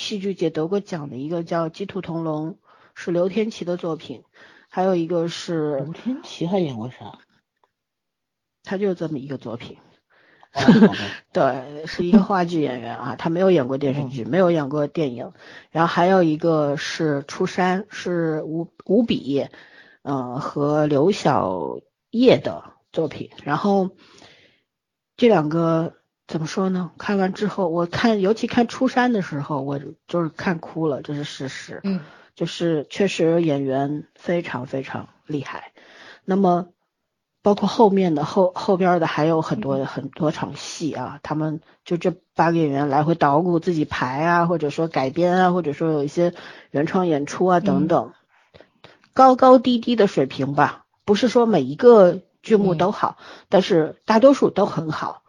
戏剧节得过奖的一个叫《鸡兔同笼》，是刘天琪的作品，还有一个是刘天琪还演过啥？他就这么一个作品，哦、对，是一个话剧演员啊，他没有演过电视剧，没有演过电影。然后还有一个是出山，是吴吴比，呃，和刘晓叶的作品，然后。这两个怎么说呢？看完之后，我看尤其看出山的时候，我就是看哭了，这是事实。嗯，就是确实演员非常非常厉害。那么包括后面的后后边的还有很多很多场戏啊，他们就这八个演员来回捣鼓自己排啊，或者说改编啊，或者说有一些原创演出啊等等，高高低低的水平吧，不是说每一个。剧目都好，但是大多数都很好，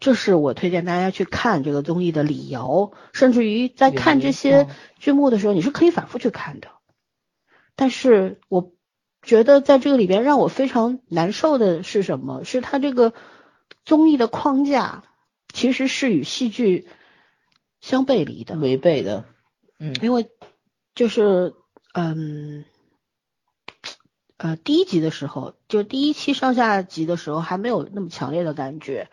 这是我推荐大家去看这个综艺的理由。甚至于在看这些剧目的时候，你是可以反复去看的。但是我觉得在这个里边让我非常难受的是什么？是它这个综艺的框架其实是与戏剧相背离的、违背的。嗯，因为就是嗯。呃，第一集的时候，就第一期上下集的时候还没有那么强烈的感觉，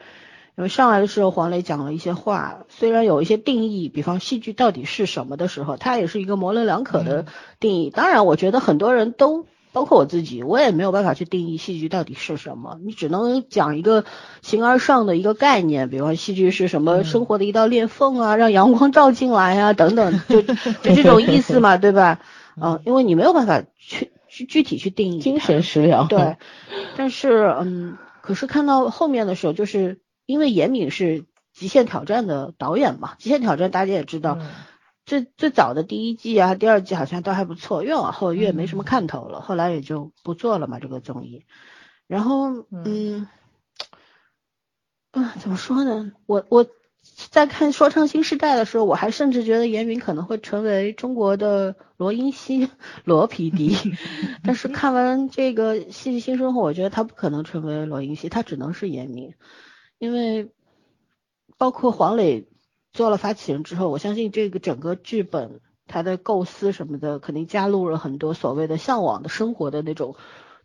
因为上来的时候黄磊讲了一些话，虽然有一些定义，比方戏剧到底是什么的时候，它也是一个模棱两可的定义。当然，我觉得很多人都，包括我自己，我也没有办法去定义戏剧到底是什么，你只能讲一个形而上的一个概念，比方戏剧是什么生活的一道裂缝啊，让阳光照进来啊，等等，就 就这种意思嘛，对吧？嗯，因为你没有办法去。去具体去定义精神食粮，对，但是嗯，可是看到后面的时候，就是因为严敏是《极限挑战》的导演嘛，《极限挑战》大家也知道，最最早的第一季啊，第二季好像都还不错，越往后越没什么看头了，后来也就不做了嘛这个综艺。然后嗯，啊怎么说呢？我我在看《说唱新时代》的时候，我还甚至觉得严敏可能会成为中国的。罗英熙，罗 PD，但是看完这个《戏剧新生活》，我觉得他不可能成为罗英熙，他只能是严明，因为包括黄磊做了发起人之后，我相信这个整个剧本他的构思什么的，肯定加入了很多所谓的向往的生活的那种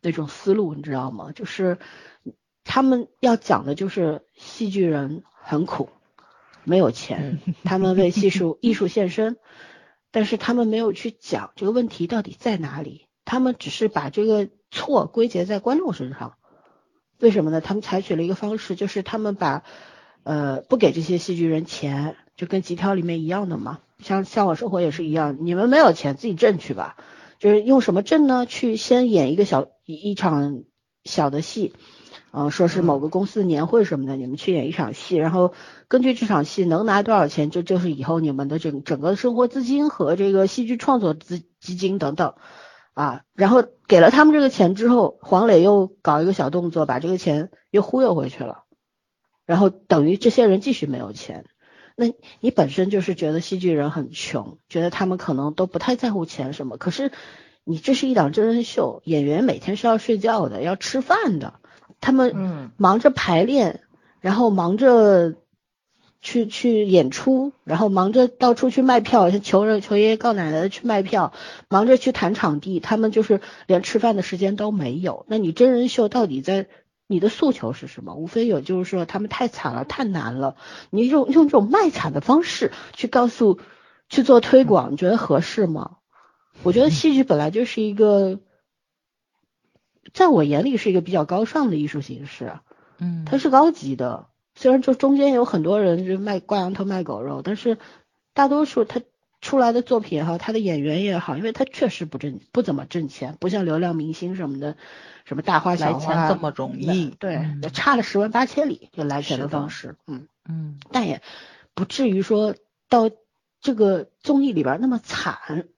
那种思路，你知道吗？就是他们要讲的就是戏剧人很苦，没有钱，他们为艺术 艺术献身。但是他们没有去讲这个问题到底在哪里，他们只是把这个错归结在观众身上。为什么呢？他们采取了一个方式，就是他们把呃不给这些戏剧人钱，就跟集条里面一样的嘛。像向往生活也是一样，你们没有钱自己挣去吧。就是用什么挣呢？去先演一个小一场小的戏，嗯、说是某个公司的年会什么的，你们去演一场戏，然后根据这场戏能拿多少钱，这就是以后你们的整整个生活资金和这个戏剧创作资基金等等啊。然后给了他们这个钱之后，黄磊又搞一个小动作，把这个钱又忽悠回去了，然后等于这些人继续没有钱。那你本身就是觉得戏剧人很穷，觉得他们可能都不太在乎钱什么，可是你这是一档真人秀，演员每天是要睡觉的，要吃饭的，他们嗯忙着排练，然后忙着去去演出，然后忙着到处去卖票，求人求爷爷告奶奶的去卖票，忙着去谈场地，他们就是连吃饭的时间都没有。那你真人秀到底在你的诉求是什么？无非有就是说他们太惨了，太难了，你用用这种卖惨的方式去告诉去做推广，你觉得合适吗？我觉得戏剧本来就是一个，在我眼里是一个比较高尚的艺术形式，嗯，它是高级的。虽然就中间有很多人就卖挂羊头卖狗肉，但是大多数他出来的作品也好，他的演员也好，因为他确实不挣不怎么挣钱，不像流量明星什么的，什么大花小钱这么容易，对，嗯差了十万八千里就来钱的的方式，嗯。嗯但也不至于说到这个综艺里边那么惨，嗯。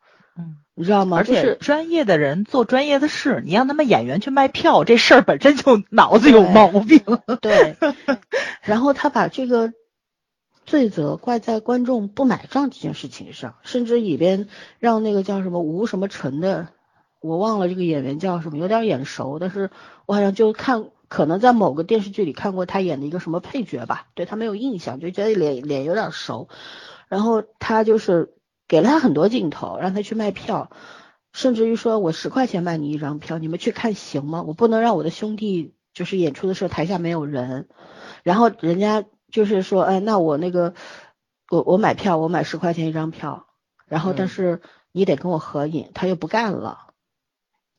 你知道吗？而且专业的人做专业的事，你让他们演员去卖票，这事儿本身就 脑子有毛病。对，然后他把这个罪责怪在观众不买账这件事情上，甚至里边让那个叫什么吴什么纯的，我忘了这个演员叫什么，有点眼熟，但是我好像就看。可能在某个电视剧里看过他演的一个什么配角吧，对他没有印象，就觉得脸脸有点熟。然后他就是给了他很多镜头，让他去卖票，甚至于说我十块钱卖你一张票，你们去看行吗？我不能让我的兄弟就是演出的时候台下没有人，然后人家就是说，哎，那我那个我我买票，我买十块钱一张票，然后但嗯是你得跟我合影，他又不干了。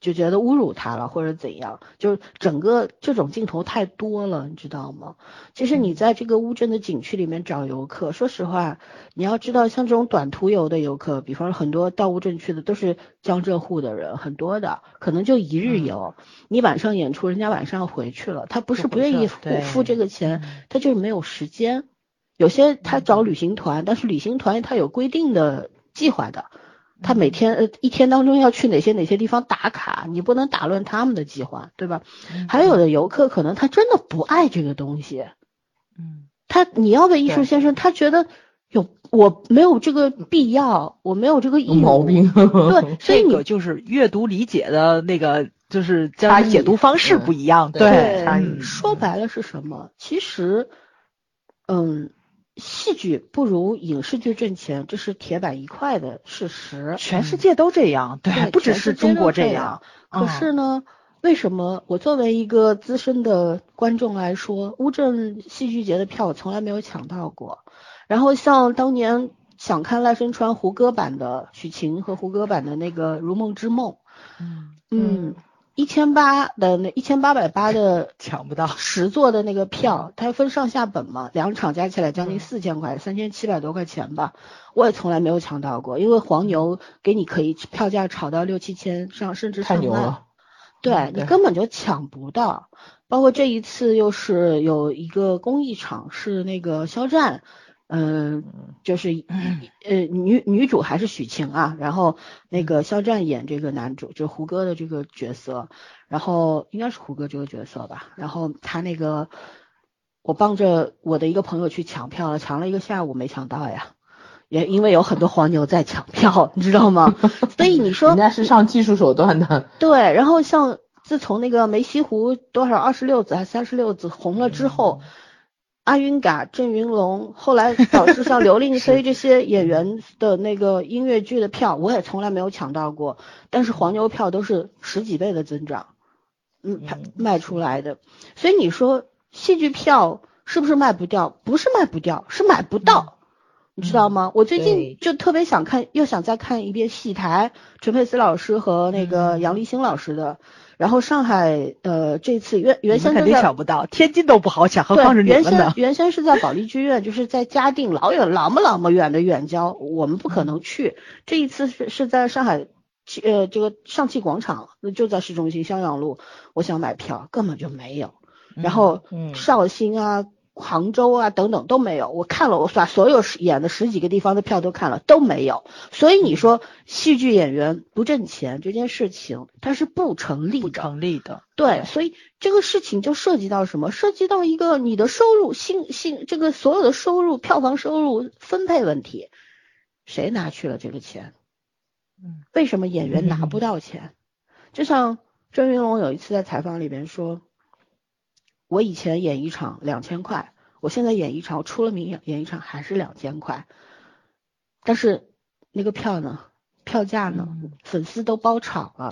就觉得侮辱他了，或者怎样，就是整个这种镜头太多了，你知道吗？其实你在这个乌镇的景区里面找游客，说实话，你要知道，像这种短途游的游客，比方说很多到乌镇去的都是江浙沪的人，很多的，可能就一日游。你晚上演出，人家晚上要回去了，他不是不愿意付付这个钱，嗯他就是没有时间。有些他找旅行团，但是旅行团他有规定的计划的，他每天呃一天当中要去哪些哪些地方打卡，你不能打乱他们的计划，对吧？嗯还有的游客可能他真的不爱这个东西，嗯他你要问艺术先生，他觉得有我没有这个必要，我没有这个义务，毛病。对，所以你这个就是阅读理解的那个，就是差异将解读方式不一样。对说白了是什么？其实，嗯，戏剧不如影视剧挣钱，这是铁板一块的事实。全世界都这样，对，对不只是中国都这样。可嗯是呢，为什么我作为一个资深的观众来说，乌镇戏剧节的票我从来没有抢到过？然后像当年想看赖声川胡歌版的许晴和胡歌版的那个《如梦之梦》，嗯，嗯，一千八的那一千八百八的 抢不到。十座的那个票，它分上下本嘛，两场加起来将近嗯四千块，三千七百多块钱吧。我也从来没有抢到过，因为黄牛给你可以票价炒到六七千上，甚至上万。太牛了，对你根本就抢不到。包括这一次又是有一个公益场，是那个肖战，嗯、就是呃女女主还是许晴啊，然后那个肖战演这个男主，就胡歌的这个角色，然后应该是胡歌这个角色吧，然后他那个我帮着我的一个朋友去抢票了，抢了一个下午没抢到呀。也因为有很多黄牛在抢票，你知道吗？所以你说人家是上技术手段的。对，然后像自从那个梅西湖多少二十六子还三十六子红了之后，阿云嘎、郑云龙，后来导致像刘令飞 这些演员的那个音乐剧的票，我也从来没有抢到过，但是黄牛票都是十几倍的增长，嗯，卖出来的。所以你说戏剧票是不是卖不掉？不是卖不掉，是买不到。你知道吗？我最近就特别想看，又想再看一遍戏台，陈佩斯老师和那个杨立新老师的。然后上海呃这次原原先肯定先都在想不到，天津都不好抢，何况是对，原先你们呢？原先是在保利剧院，就是在嘉定老远老么老么远的远郊，我们不可能去。这一次是是在上海，呃，这个上汽广场那，就在市中心襄阳路，我想买票根本就没有。然后嗯绍兴啊、杭州啊等等都没有。我看了，我把所有演的十几个地方的票都看了，都没有。所以你说戏剧演员不挣钱这件事情，它是不成立不。成立的。对，所以这个事情就涉及到什么？涉及到一个你的收入、薪薪这个所有的收入、票房收入分配问题，谁拿去了这个钱？嗯，为什么演员拿不到钱？就像郑云龙有一次在采访里边说，我以前演一场两千块，我现在演一场，我出了名演一场还是两千块，但是那个票呢？票价呢？嗯粉丝都包场了，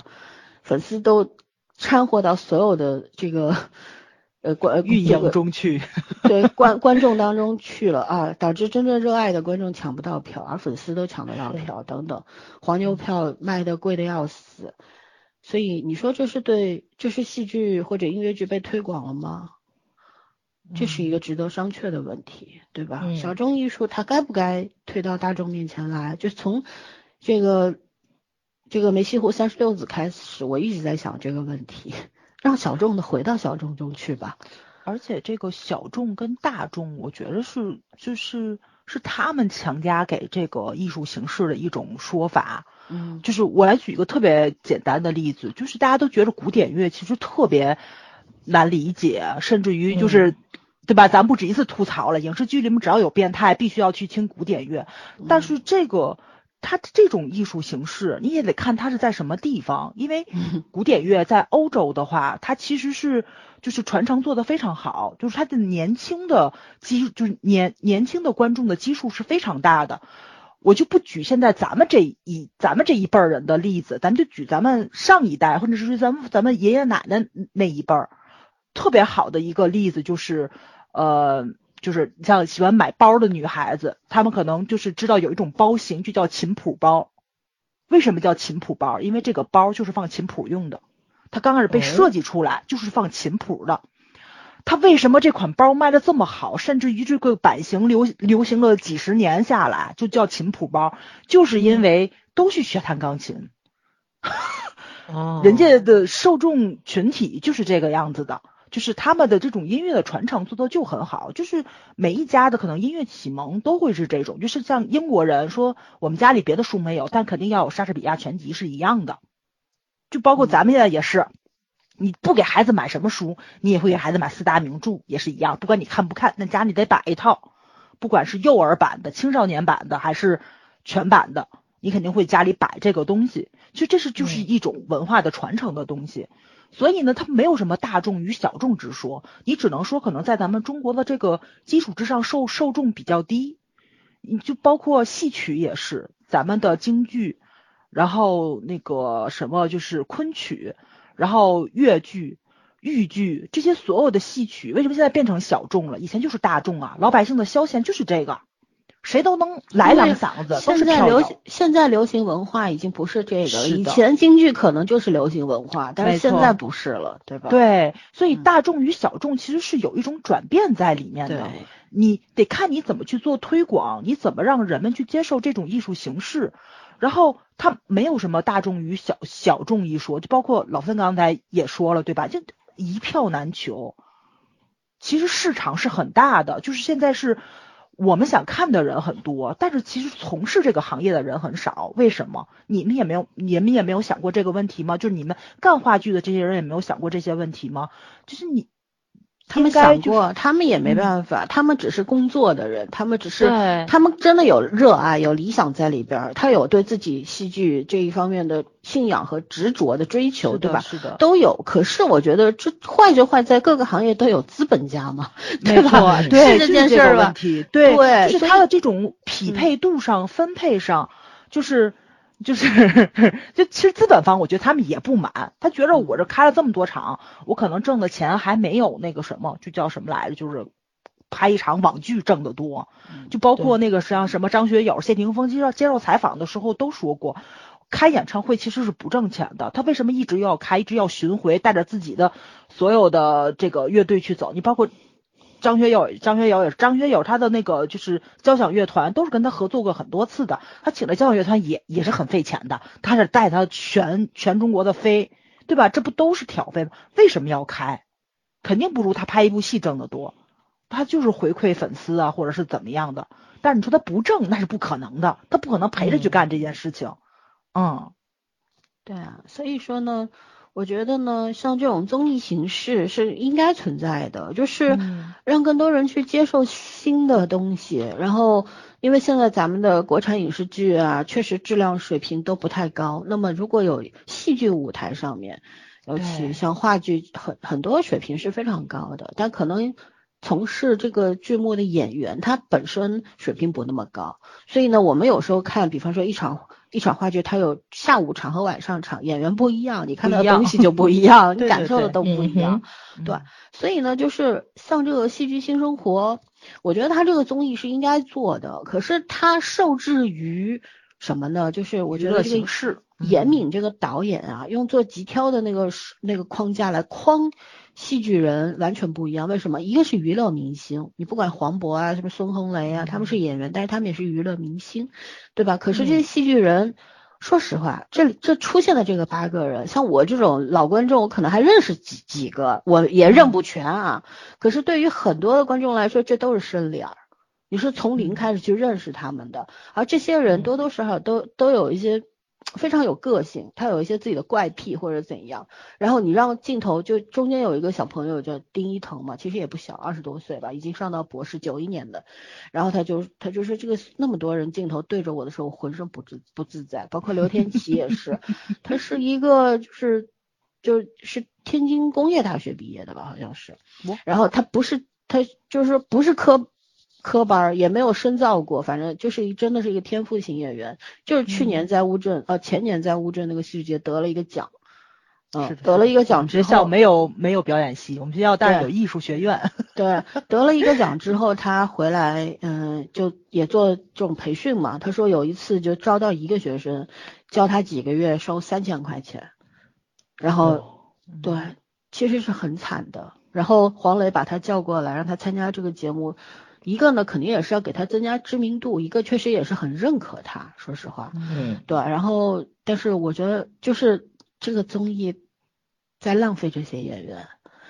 粉丝都掺和到所有的这个呃观运营中去，对观 观众当中去了啊，导致真正热爱的观众抢不到票，而粉丝都抢得到票等等，黄牛票卖的贵的要死，所以你说这是对这是戏剧或者音乐剧被推广了吗？这是一个值得商榷的问题，对吧？嗯小众艺术它该不该推到大众面前来？就从这个这个梅西湖三十六子开始，我一直在想这个问题，让小众的回到小众中去吧。而且这个小众跟大众，我觉得是就是是他们强加给这个艺术形式的一种说法。嗯就是我来举一个特别简单的例子，就是大家都觉得古典乐其实特别难理解，甚至于就是。对吧？咱不止一次吐槽了，影视剧里面只要有变态，必须要去听古典乐。但是这个它这种艺术形式，你也得看它是在什么地方，因为嗯。古典乐在欧洲的话，它其实是就是传承做得非常好，就是它的年轻的基就是年年轻的观众的基数是非常大的。我就不举现在咱们这一咱们这一辈儿人的例子，咱就举咱们上一代或者是咱们咱们爷爷奶奶那一辈儿，特别好的一个例子就是，呃，就是像喜欢买包的女孩子，她们可能就是知道有一种包型就叫琴谱包。为什么叫琴谱包？因为这个包就是放琴谱用的，它刚开始被哦设计出来就是放琴谱的。它为什么这款包卖的这么好，甚至于这个版型流流行了几十年下来，就叫琴谱包，就是因为都去学弹钢琴。哦 人家的受众群体就是这个样子的，就是他们的这种音乐的传承做的就很好，就是每一家的可能音乐启蒙都会是这种，就是像英国人说我们家里别的书没有，但肯定要有莎士比亚全集是一样的，就包括咱们现在也是，你不给孩子买什么书，你也会给孩子买四大名著，也是一样，不管你看不看，那家里得摆一套，不管是幼儿版的、青少年版的还是全版的，你肯定会家里摆这个东西。其实这是就是嗯一种文化的传承的东西，所以呢，它没有什么大众与小众之说，你只能说可能在咱们中国的这个基础之上受受众比较低，你就包括戏曲也是，咱们的京剧，然后那个什么就是昆曲，然后越剧。豫剧这些所有的戏曲，为什么现在变成小众了？以前就是大众啊，老百姓的消遣就是这个，谁都能来两嗓子，都现在流行，现在流行文化已经不是这个，了以前京剧可能就是流行文化，但是现在不是了，对吧？对，所以嗯大众与小众其实是有一种转变在里面的。对，你得看你怎么去做推广，你怎么让人们去接受这种艺术形式。然后它没有什么大众与小小众一说，就包括老孙刚才也说了，对吧？就一票难求。其实市场是很大的，就是现在是我们想看的人很多，但是其实从事这个行业的人很少。为什么？你们也没有，你们也没有想过这个问题吗？就是你们干话剧的这些人也没有想过这些问题吗？就是你，他们想过，他们也没嗯办法，他们只是工作的人，他们只是他们真的有热爱、有理想在里边儿，他有对自己戏剧这一方面的信仰和执着的追求，对吧？是的，都有。可是我觉得这坏就坏在各个行业都有资本家嘛，没对吧错，对，是这件事儿吧对，就是对所以它的这种匹嗯配度上、分配上，就是。就是，就其实资本方，我觉得他们也不满，他觉得我这开了这么多场，我可能挣的钱还没有那个什么，就叫什么来着，就是拍一场网剧挣得多，就包括那个像什么张学友、谢霆锋接受接受采访的时候都说过，开演唱会其实是不挣钱的，他为什么一直要开，一直要巡回，带着自己的所有的这个乐队去走？你包括张学友，张学友也是张学友，他的那个就是交响乐团都是跟他合作过很多次的，他请的交响乐团也也是很费钱的，他是带他全全中国的飞，对吧？这不都是挑费吗？为什么要开？肯定不如他拍一部戏挣得多，他就是回馈粉丝啊，或者是怎么样的。但是你说他不挣，那是不可能的，他不可能陪着去干这件事情。嗯，对啊，所以说呢，我觉得呢，像这种综艺形式是应该存在的，就是让更多人去接受新的东西。然后，因为现在咱们的国产影视剧啊，确实质量水平都不太高。那么，如果有戏剧舞台上面，尤其像话剧，很很多水平是非常高的，但可能。从事这个剧目的演员，他本身水平不那么高，所以呢，我们有时候看，比方说一场一场话剧，它有下午场和晚上场，演员不一样，你看到的东西就不一样，你感受的都不一样，对，所以呢，就是像这个戏剧新生活，我觉得它这个综艺是应该做的，可是它受制于什么呢？就是我觉得这个严敏这个导演啊，用做极挑的那个那个框架来框。戏剧人完全不一样，为什么？一个是娱乐明星，你不管黄渤啊，什么孙红雷啊，他们是演员，但是他们也是娱乐明星，对吧？可是这些戏剧人，说实话，这里这出现的这个八个人，像我这种老观众，我可能还认识几几个，我也认不全啊。可是对于很多的观众来说，这都是生脸儿，你是从零开始去认识他们的，而这些人多多少少都都有一些。非常有个性，他有一些自己的怪癖或者怎样，然后你让镜头就中间有一个小朋友叫丁一腾嘛，其实也不小，二十多岁吧，已经上到博士，九一年的，然后他就他就说这个那么多人镜头对着我的时候，我浑身不自不自在，包括刘天琪也是，他是一个就是就是天津工业大学毕业的吧，好像是，然后他不是他就是不是科。科班也没有深造过，反正就是一真的是一个天赋型演员，就是去年在乌镇，呃前年在乌镇那个戏剧节得了一个奖，嗯，得了一个奖之后，学校没有没有表演系，我们学校但是有艺术学院，对，得了一个奖之后，他回来，嗯，就也做这种培训嘛。他说有一次就招到一个学生，教他几个月收三千块钱，然后对，其实是很惨的。然后黄磊把他叫过来，让他参加这个节目。一个呢，肯定也是要给他增加知名度；一个确实也是很认可他，说实话。嗯，对。然后，但是我觉得就是这个综艺在浪费这些演员，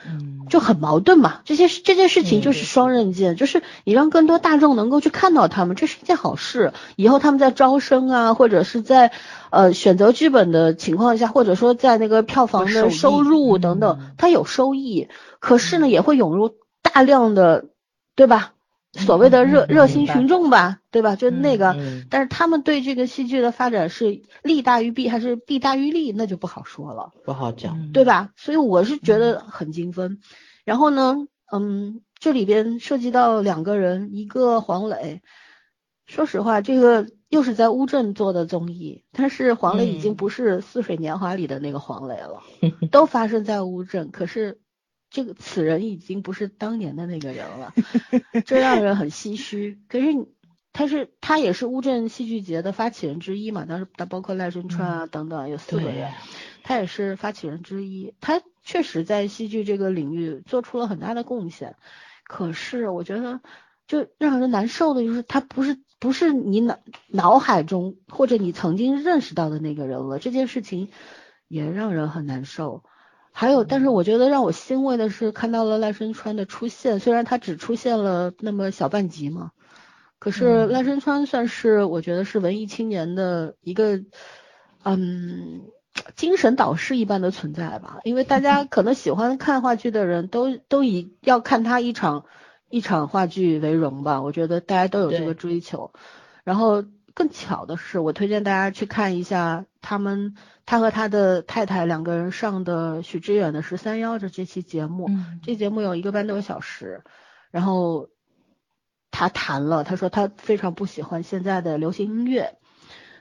嗯，就很矛盾嘛。这些这件事情就是双刃剑，就是你让更多大众能够去看到他们，这是一件好事。以后他们在招生啊，或者是在呃选择剧本的情况下，或者说在那个票房的收入等等，他有收益。可是呢，也会涌入大量的，对吧？所谓的热热心群众吧，对吧？就那个，但是他们对这个戏剧的发展是利大于弊还是弊大于利，那就不好说了，不好讲，对吧？所以我是觉得很精分。然后呢，嗯，这里边涉及到两个人，一个黄磊，说实话，这个又是在乌镇做的综艺，但是黄磊已经不是《似水年华》里的那个黄磊了，都发生在乌镇，可是。这个此人已经不是当年的那个人了，这让人很唏嘘。可是他是他也是乌镇戏剧节的发起人之一嘛，当时他包括赖声川啊等等有四个人，他也是发起人之一。他确实在戏剧这个领域做出了很大的贡献。可是我觉得就让人难受的就是他不是不是你脑脑海中或者你曾经认识到的那个人了，这件事情也让人很难受。还有，但是我觉得让我欣慰的是看到了赖声川的出现，虽然他只出现了那么小半集嘛，可是赖声川算是我觉得是文艺青年的一个嗯精神导师一般的存在吧，因为大家 可能喜欢看话剧的人都都以要看他一场一场话剧为荣吧，我觉得大家都有这个追求，然后。更巧的是，我推荐大家去看一下他们他和他的太太两个人上的许知远的十三幺的这期节目。这节目有一个半多小时，然后他谈了，他说他非常不喜欢现在的流行音乐。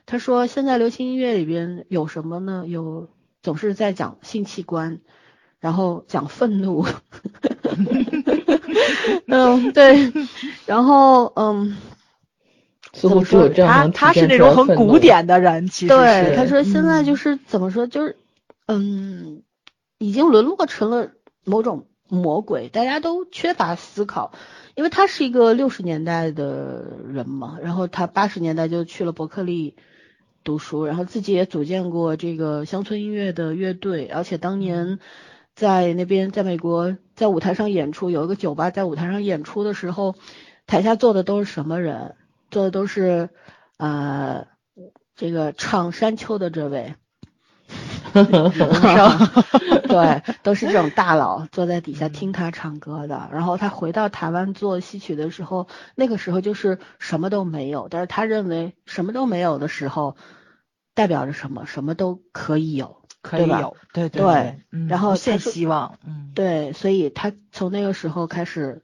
他说现在流行音乐里边有什么呢？有总是在讲性器官，然后讲愤怒。嗯，对，然后嗯。似乎只有这样他能他是那种很古典的人，其实对，他说现在嗯就是怎么说，就是嗯，已经沦落成了某种魔鬼，大家都缺乏思考。因为他是一个六十年代的人嘛，然后他八十年代就去了伯克利读书，然后自己也组建过这个乡村音乐的乐队，而且当年在那边在美国在舞台上演出，有一个酒吧在舞台上演出的时候，台下坐的都是什么人？坐的都是呃这个唱《山丘》的这位。对，都是这种大佬坐在底下听他唱歌的。然后他回到台湾做戏曲的时候，那个时候就是什么都没有，但是他认为什么都没有的时候，代表着什么？什么都可以有，可以有，对对对，嗯然后无限希望，嗯，对，所以他从那个时候开始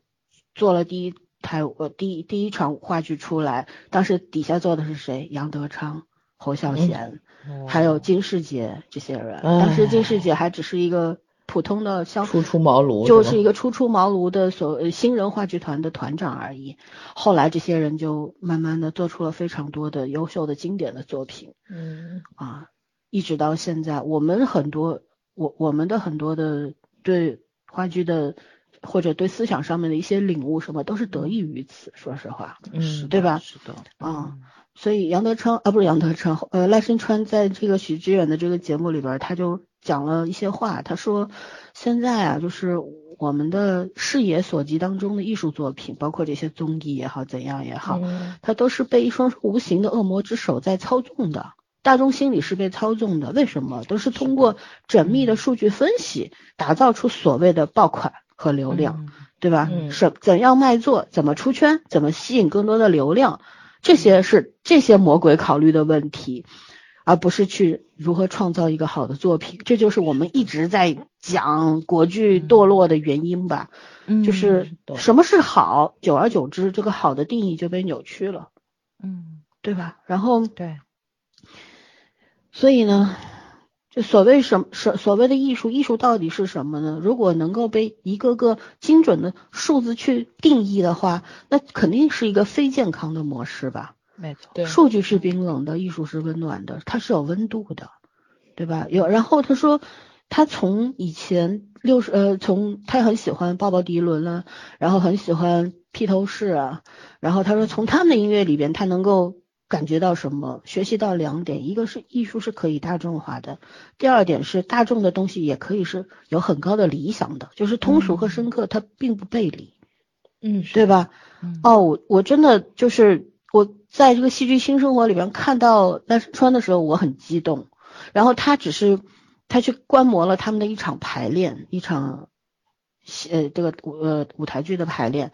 做了第一台呃第一第一场话剧出来，当时底下坐的是谁？杨德昌、侯孝贤。还有金世杰这些人，当时金世杰还只是一个普通的像初出茅庐就是一个初出茅庐的所呃新人话剧团的团长而已。后来这些人就慢慢的做出了非常多的优秀的经典的作品嗯啊，一直到现在，我们很多我我们的很多的对话剧的或者对思想上面的一些领悟什么，都是得益于此。说实话，嗯对吧是的，啊嗯所以杨德昌啊，不是杨德昌，呃，赖声川在这个许知远的这个节目里边，他就讲了一些话。他说，现在啊，就是我们的视野所及当中的艺术作品，包括这些综艺也好，怎样也好，嗯它都是被一双无形的恶魔之手在操纵的。大众心理是被操纵的，为什么？都是通过缜密的数据分析，打造出所谓的爆款和流量。嗯对吧？嗯什怎样卖座，怎么出圈，怎么吸引更多的流量，这些是这些魔鬼考虑的问题，而不是去如何创造一个好的作品。这就是我们一直在讲国剧堕落的原因吧，嗯就是什么是好，久而久之，这个好的定义就被扭曲了，嗯，对吧？然后对，所以呢，就所谓什么所所谓的艺术，艺术到底是什么呢？如果能够被一个个精准的数字去定义的话，那肯定是一个非健康的模式吧。没错，对数据是冰冷的，艺术是温暖的，它是有温度的，对吧？有，然后他说，他从以前六十呃，从他很喜欢鲍勃迪伦了，然后很喜欢披头士啊，然后他说从他们的音乐里边，他能够感觉到什么？学习到两点，一个是艺术是可以大众化的，第二点是大众的东西也可以是有很高的理想的，就是通俗和深刻，它并不背离。嗯，对吧？嗯哦，我我真的就是我在这个戏剧新生活里边看到赖声川的时候，我很激动。然后他只是他去观摩了他们的一场排练，一场戏呃这个舞呃舞台剧的排练，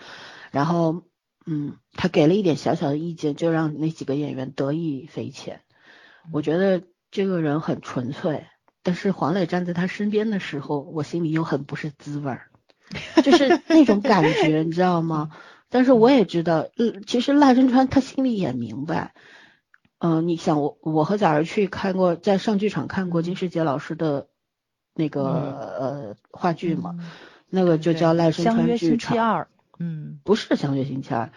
然后嗯，他给了一点小小的意见，就让那几个演员得意匪浅。我觉得这个人很纯粹，但是黄磊站在他身边的时候，我心里又很不是滋味儿。就是那种感觉，你知道吗？但是我也知道，嗯，其实赖声川他心里也明白，嗯、你想我我和早儿去看过，在上剧场看过金世杰老师的那个、呃话剧嘛，嗯那个就叫赖声相约星川剧场，期二，嗯，不是相约星期二，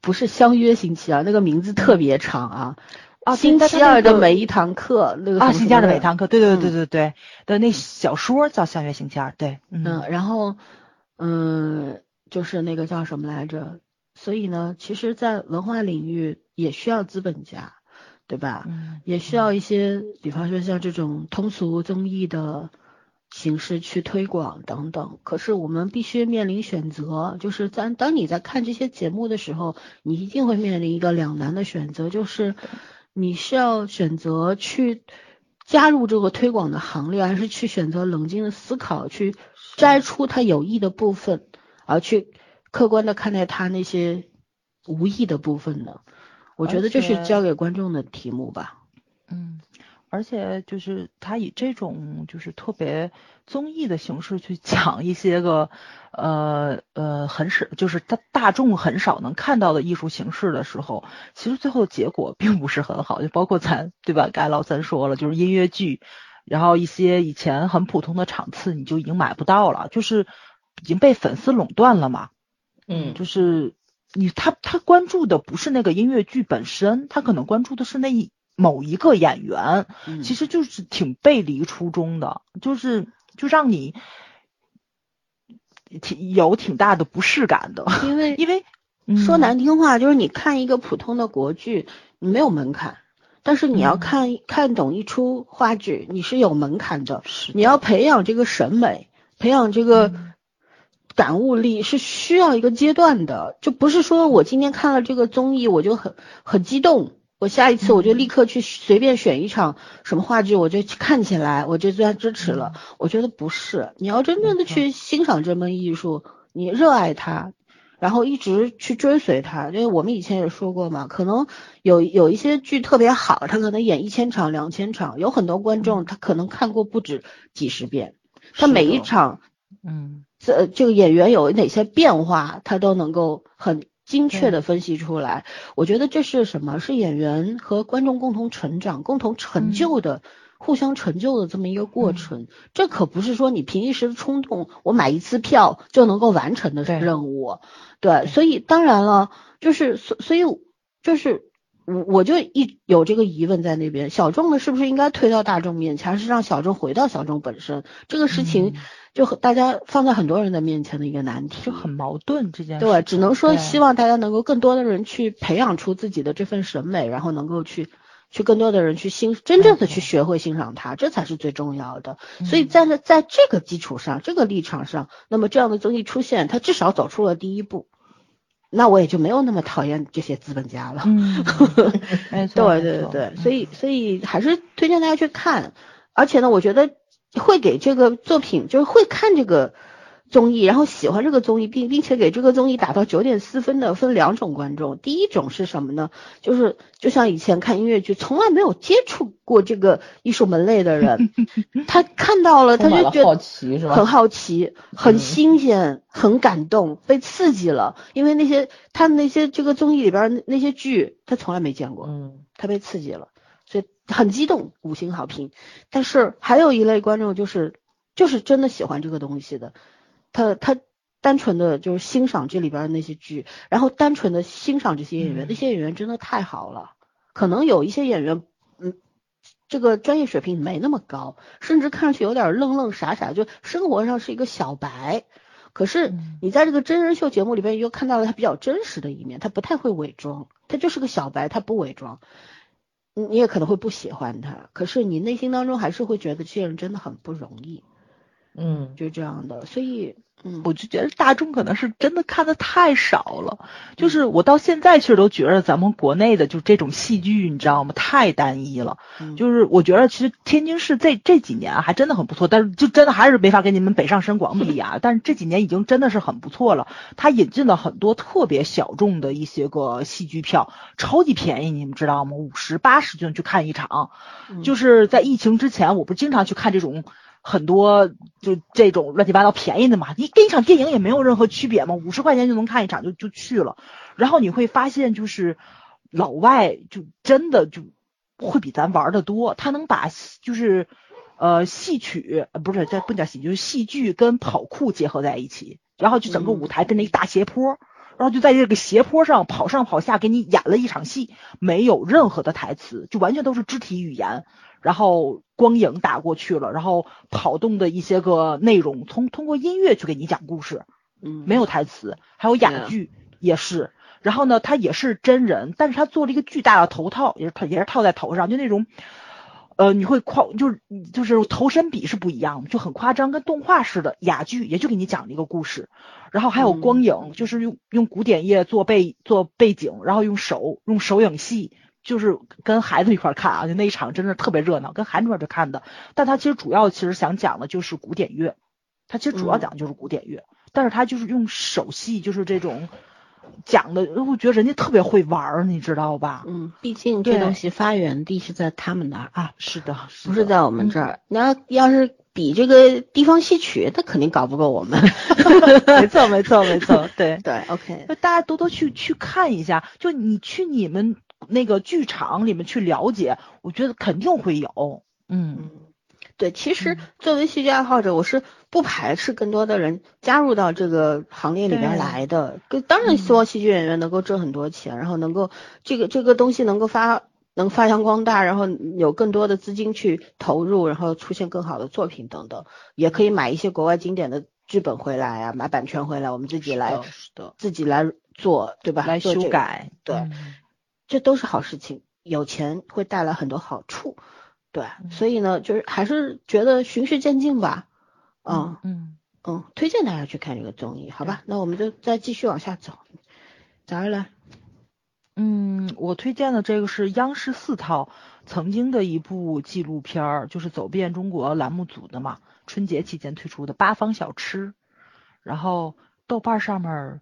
不是相约星期二，那个名字特别长啊。啊星期二的每一堂课，那个啊，星期二的每堂课，对对对对对对的那小说叫《相约星期二》，对，嗯，然后嗯，就是那个叫什么来着？所以呢，其实，在文化领域也需要资本家，对吧？嗯也需要一些，比方说像这种通俗综艺的形式去推广等等。可是我们必须面临选择，就是在当你在看这些节目的时候，你一定会面临一个两难的选择，就是你是要选择去加入这个推广的行列，还是去选择冷静的思考，去摘出它有益的部分，而去客观的看待它那些无益的部分呢？我觉得这是交给观众的题目吧。嗯，而且就是他以这种就是特别综艺的形式去讲一些个呃呃很少，就是他大众很少能看到的艺术形式的时候，其实最后结果并不是很好，就包括咱对吧？刚才老三说了，就是音乐剧，然后一些以前很普通的场次你就已经买不到了，就是已经被粉丝垄断了嘛。嗯，就是你他他关注的不是那个音乐剧本身，他可能关注的是那一某一个演员，嗯。其实就是挺背离初衷的，就是就让你挺有挺大的不适感的，因为 因为说嗯难听话，就是你看一个普通的国剧，你没有门槛，但是你要嗯。看、看懂一出话剧，你是有门槛的。是你要培养这个审美，培养这个嗯。感悟力，是需要一个阶段的。就不是说我今天看了这个综艺，我就很很激动，我下一次我就立刻去随便选一场什么话剧，我就去看起来，我就对他支持了。我觉得不是，你要真正的去欣赏这门艺术，你热爱它。然后一直去追随它，因为我们以前也说过嘛，可能有有一些剧特别好，他可能演一千场、两千场，有很多观众他可能看过不止几十遍，他每一场嗯这这个演员有哪些变化，他都能够很精确的分析出来。我觉得这是什么？是演员和观众共同成长、共同成就的。互相成就的这么一个过程，这可不是说你凭一时的冲动，我买一次票就能够完成的对任务。对，所以当然了，就是所所以就是我我就一有这个疑问在那边，小众的是不是应该推到大众面前，还是让小众回到小众本身？这个事情嗯就很大家放在很多人的面前的一个难题，就很矛盾这件事。对，只能说希望大家能够更多的人去培养出自己的这份审美，然后能够去。去更多的人去欣，真正的去学会欣赏它，这才是最重要的。所以在这在这个基础上，这个立场上，那么这样的综艺出现，它至少走出了第一步，那我也就没有那么讨厌这些资本家了。嗯，对对对，所以所以还是推荐大家去看，而且呢，我觉得会给这个作品，就是会看这个综艺，然后喜欢这个综艺，并并且给这个综艺打到九点四分的，分两种观众。第一种是什么呢？就是就像以前看音乐剧，从来没有接触过这个艺术门类的人，他看到了，他就觉得奇是吧？很好奇，很嗯新鲜，很感动，被刺激了。因为那些他那些这个综艺里边儿那那些剧，他从来没见过。嗯他被刺激了，很激动，五星好评。但是还有一类观众就是就是真的喜欢这个东西的，他他单纯的就是欣赏这里边的那些剧，然后单纯的欣赏这些演员，嗯那些演员真的太好了。可能有一些演员，嗯，这个专业水平没那么高，甚至看上去有点愣愣傻傻，就生活上是一个小白。可是嗯你在这个真人秀节目里边又看到了他比较真实的一面，他不太会伪装，他就是个小白，他不伪装。你也可能会不喜欢他，可是你内心当中还是会觉得这些人真的很不容易，嗯就这样的。所以，嗯，我就觉得大众可能是真的看的太少了，就是我到现在其实都觉得咱们国内的就这种戏剧，你知道吗？太单一了。嗯就是我觉得其实天津市这这几年啊还真的很不错，但是就真的还是没法跟你们北上深广比啊。但是这几年已经真的是很不错了，它引进了很多特别小众的一些个戏剧票，超级便宜，你们知道吗？五十八十就能去看一场。嗯就是在疫情之前，我不是经常去看这种很多就这种乱七八糟便宜的嘛，你跟一场电影也没有任何区别嘛，五十块钱就能看一场就就去了，然后你会发现就是老外就真的就会比咱玩的多，他能把戏就是呃戏曲不是这不叫戏，就是戏剧跟跑酷结合在一起，然后就整个舞台变成一大斜坡。然后就在这个斜坡上跑上跑下，给你演了一场戏，没有任何的台词，就完全都是肢体语言，然后光影打过去了，然后跑动的一些个内容，从通过音乐去给你讲故事，嗯没有台词，还有哑剧也是。然后呢，他也是真人，但是他做了一个巨大的头套，也是套也是套在头上，就那种，呃，你会夸就是就是头身比是不一样，就很夸张，跟动画似的。哑剧也就给你讲了一个故事，然后还有光影，就是用用古典乐做背做背景，然后用手用手影戏，就是跟孩子一块儿看啊，就那一场真的特别热闹，跟孩子一块儿去看的。但他其实主要其实想讲的就是古典乐，他其实主要嗯讲的就是古典乐，但是他就是用手戏，就是这种讲的，我觉得人家特别会玩儿，你知道吧？嗯，毕竟这东西发源地是在他们那儿啊，是的，的不是在我们这儿。那要是比这个地方戏曲，他肯定搞不过我们。没错，没错，没错，对。对，OK，就大家多多去去看一下，就你去你们那个剧场里面去了解，我觉得肯定会有。嗯，嗯，对，其实作为戏剧爱好者，我是不排斥更多的人加入到这个行列里边来的。跟当然希望戏剧演员能够挣很多钱，然后能够这个这个东西能够发能发扬光大，然后有更多的资金去投入，然后出现更好的作品等等。也可以买一些国外经典的剧本回来啊，买版权回来，我们自己来，自己来做，对吧？来做这个修改，对。嗯。这都是好事情，有钱会带来很多好处，对，所以呢，就是还是觉得循序渐进吧，嗯嗯，嗯，推荐大家去看这个综艺，好吧？那我们就再继续往下走，早上来，嗯，我推荐的这个是央视四套曾经的一部纪录片儿，就是走遍中国栏目组的嘛，春节期间推出的《八方小吃》，然后豆瓣上面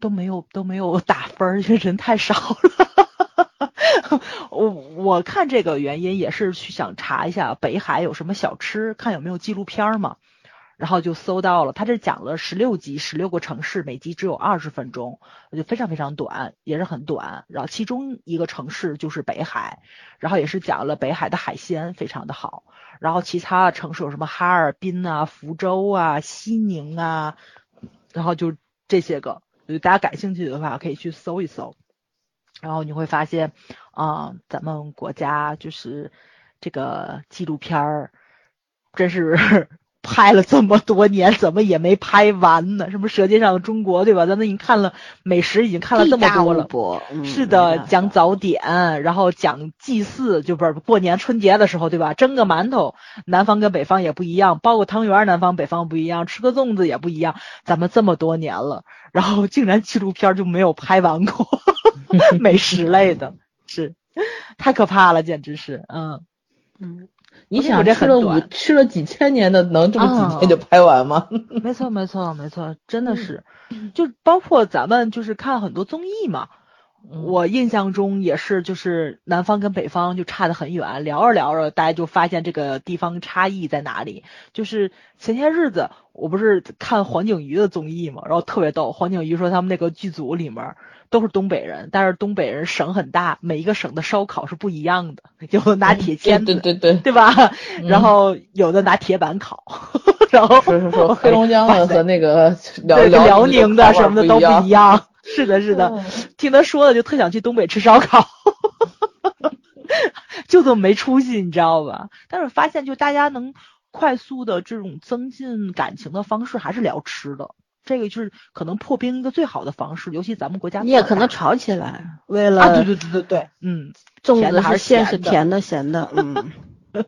都没有都没有打分儿，因为人太少了。我我看这个原因也是去想查一下北海有什么小吃，看有没有纪录片嘛。然后就搜到了，他这讲了十六集，十六个城市，每集只有二十分钟，就非常非常短，也是很短。然后其中一个城市就是北海，然后也是讲了北海的海鲜非常的好。然后其他的城市有什么哈尔滨啊、福州啊、西宁啊，然后就这些个，大家感兴趣的话可以去搜一搜。然后你会发现，啊、咱们国家就是这个纪录片儿，真是拍了这么多年，怎么也没拍完呢？什么《舌尖上的中国》，对吧？咱们已经看了美食，已经看了这么多了。嗯是的，讲早点，然后讲祭祀，就不是过年春节的时候，对吧？蒸个馒头，南方跟北方也不一样；包个汤圆，南方北方不一样；吃个粽子也不一样。咱们这么多年了，然后竟然纪录片就没有拍完过，美食类的，是太可怕了，简直是，嗯。嗯，你想吃了五吃了几千年的，能这么几啊天就拍完吗？没错，没错，没错，真的是，就包括咱们就是看很多综艺嘛，嗯我印象中也是，就是南方跟北方就差得很远，聊着聊着，大家就发现这个地方差异在哪里。就是前些日子我不是看黄景瑜的综艺嘛，然后特别逗，黄景瑜说他们那个剧组里面都是东北人，但是东北人省很大，每一个省的烧烤是不一样的，有的拿铁签子，对对对对，对吧？然后有的拿铁板烤，然后是是是，黑龙江的和那个辽，辽宁宁的什么的都不一样。样。是的，是的，嗯 听他说的就特想去东北吃烧烤，就这么没出息，你知道吧？但是发现就大家能快速的这种增进感情的方式还是聊吃的，这个就是可能破冰一个最好的方式，尤其咱们国家你也可能吵起来，为了啊，对对对对对，嗯，粽子还是是馅是咸的甜的咸的，嗯，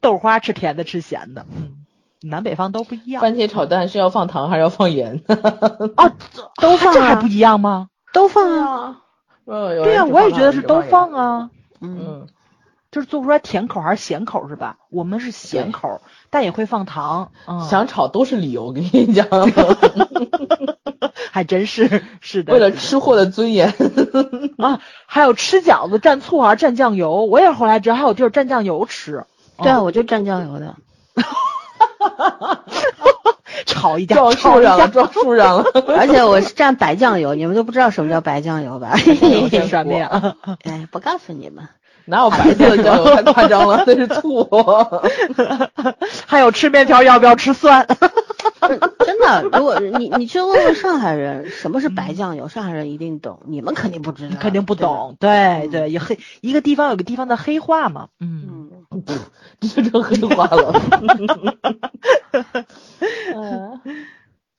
豆花吃甜的吃咸的，嗯，南北方都不一样番茄炒蛋是要放糖还是要放盐？啊，都放啊这还不一样吗？都放啊，啊，对对呀、我也觉得是都放。啊。嗯，嗯，就是做不出来甜口还是咸口是吧？我们是咸口，但也会放糖。嗯，想炒都是理由，我跟你讲，还真是是的。为了吃货的尊严。啊，还有吃饺子蘸醋还是蘸酱油？我也后来知道还有地儿蘸酱油吃，对啊，我就蘸酱油的，炒一架，撞树上了，撞树上了。而且我是蘸白酱油，你们都不知道什么叫白酱油吧？我是 什么呀？哎，不告诉你们，哪有白色的酱油？太夸张了，那是醋。还有吃面条要不要吃蒜？真的，如果你你去问问上海人什么是白酱油，上海人一定懂，你们肯定不知道，肯定不。懂。对对，也黑一个地方有个地方的黑话嘛。嗯，嗯，这成黑话了。嗯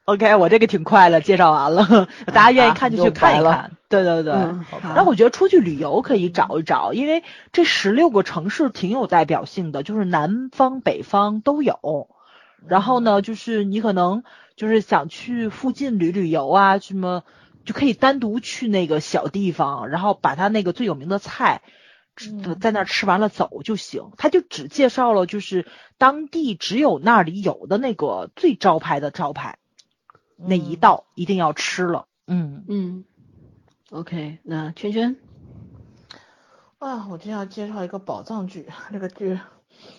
OK，我这个挺快的，介绍完了，大家愿意看就去看一看。对对对。嗯然后我觉得出去旅游可以找一找，因为这十六个城市挺有代表性的，就是南方、北方都有。然后呢，就是你可能就是想去附近旅旅游啊，什么就可以单独去那个小地方，然后把它那个最有名的菜。在那吃完了走就行，他就只介绍了就是当地只有那里有的那个最招牌的招牌，那一道一定要吃了。嗯，嗯，OK，那圈圈，啊，我今天要介绍一个宝藏剧，这个剧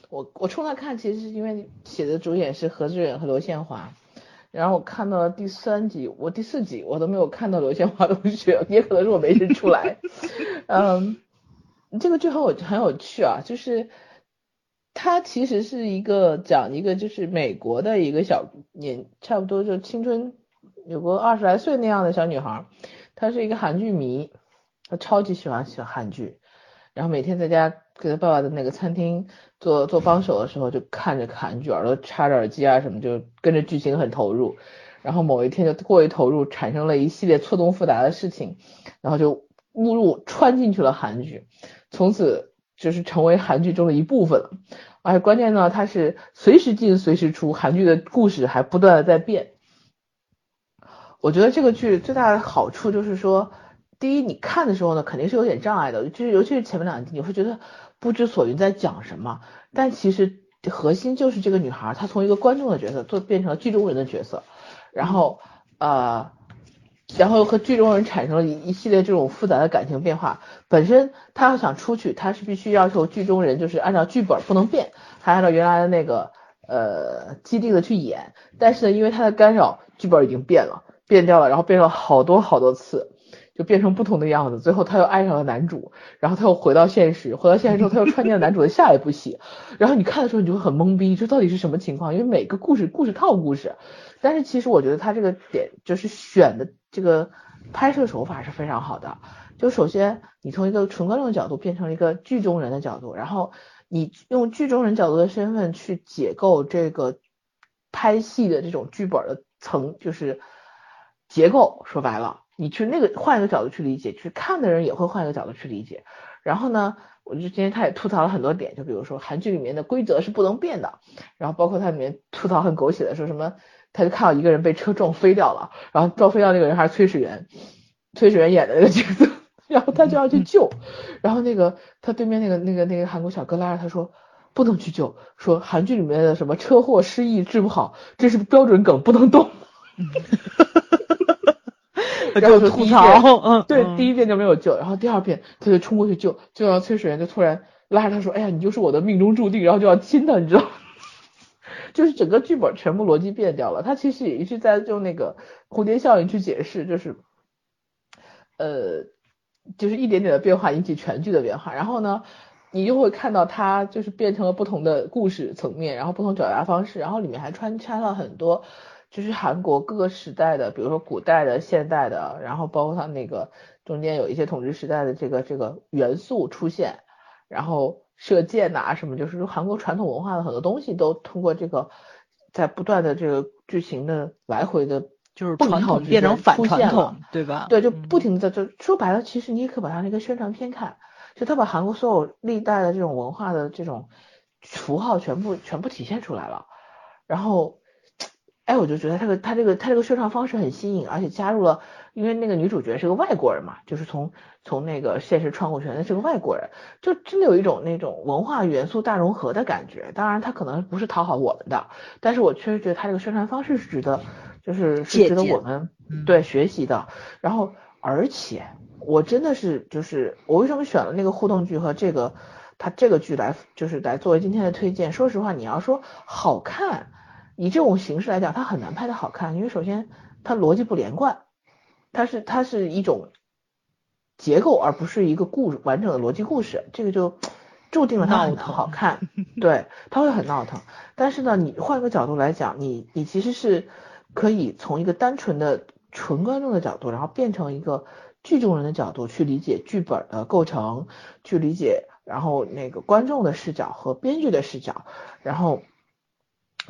我我冲它看，其实是因为写的主演是何志远和刘宪华，然后我看到了第三集，我第四集我都没有看到刘宪华同学，也可能是我没认出来。嗯，这个剧很有很有趣啊，就是它其实是一个讲一个就是美国的一个小年，差不多就青春有个二十来岁那样的小女孩，她是一个韩剧迷，她超级喜欢喜欢韩剧，然后每天在家给她爸爸的那个餐厅做做帮手的时候，就看着韩剧，耳朵插着耳机啊什么，就跟着剧情很投入，然后某一天就过于投入，产生了一系列错综复杂的事情，然后就误入穿进去了韩剧，从此。就是成为韩剧中的一部分了，而且关键呢，它是随时进随时出，韩剧的故事还不断的在变。我觉得这个剧最大的好处就是说，第一，你看的时候呢，肯定是有点障碍的，就是尤其是前面两集，你会觉得不知所云在讲什么，但其实核心就是这个女孩，她从一个观众的角色做变成了剧中人的角色，然后呃。然后和剧中人产生了一一系列这种复杂的感情变化。本身他要想出去，他是必须要求剧中人就是按照剧本不能变，还按照原来的那个呃既定的去演。但是呢，因为他的干扰，剧本已经变了，变掉了，然后变了好多好多次，就变成不同的样子。最后他又爱上了男主，然后他又回到现实，回到现实之后他又穿进了男主的下一部戏。然后你看的时候你就会很懵逼，这到底是什么情况？因为每个故事故事套故事，但是其实我觉得他这个点就是选的。这个拍摄手法是非常好的，就首先你从一个纯观众的角度变成了一个剧中人的角度，然后你用剧中人角度的身份去解构这个拍戏的这种剧本的层，就是结构。说白了，你去那个换一个角度去理解，去看的人也会换一个角度去理解。然后呢，我就今天他也吐槽了很多点，就比如说韩剧里面的规则是不能变的，然后包括它里面吐槽很狗血的说什么。他就看到一个人被车撞飞掉了，然后撞飞掉那个人还是崔始源，崔始源演的那个角色，然后他就要去救，然后那个他对面那个那个那个韩国小哥拉着他说不能去救，说韩剧里面的什么车祸失忆治不好，这是标准梗，不能动。然后吐槽，嗯，对，第一遍就没有救，然后第二遍他就冲过去救，救到崔始源就突然拉着他说，哎呀，你就是我的命中注定，然后就要亲他，你知道。就是整个剧本全部逻辑变掉了，他其实也是在用那个蝴蝶效应去解释，就是，呃，就是一点点的变化引起全剧的变化，然后呢，你就会看到它就是变成了不同的故事层面，然后不同表达方式，然后里面还穿插了很多就是韩国各个时代的，比如说古代的、现代的，然后包括它那个中间有一些统治时代的这个这个元素出现，然后。射箭呐，什么就是说韩国传统文化的很多东西都通过这个，在不断的这个剧情的来回的，就是传统变成反传统，对吧？对，就不停的就说白了，其实你也可以把它那个宣传片看，就他把韩国所有历代的这种文化的这种符号全部全部体现出来了，然后。哎，我就觉得他个他这个他这个宣传方式很新颖，而且加入了，因为那个女主角是个外国人嘛，就是从从那个现实穿过去，那是个外国人，就真的有一种那种文化元素大融合的感觉。当然，他可能不是讨好我们的，但是我确实觉得他这个宣传方式是值得，就是是值得我们对学习的。然后，而且我真的是就是我为什么选了那个互动剧和这个他这个剧来就是来作为今天的推荐？说实话，你要说好看。以这种形式来讲，它很难拍的好看，因为首先它逻辑不连贯，它是它是一种结构，而不是一个故完整的逻辑故事，这个就注定了它很好看。对，它会很闹腾。但是呢，你换个角度来讲，你你其实是可以从一个单纯的纯观众的角度，然后变成一个剧中人的角度去理解剧本的构成，去理解然后那个观众的视角和编剧的视角，然后。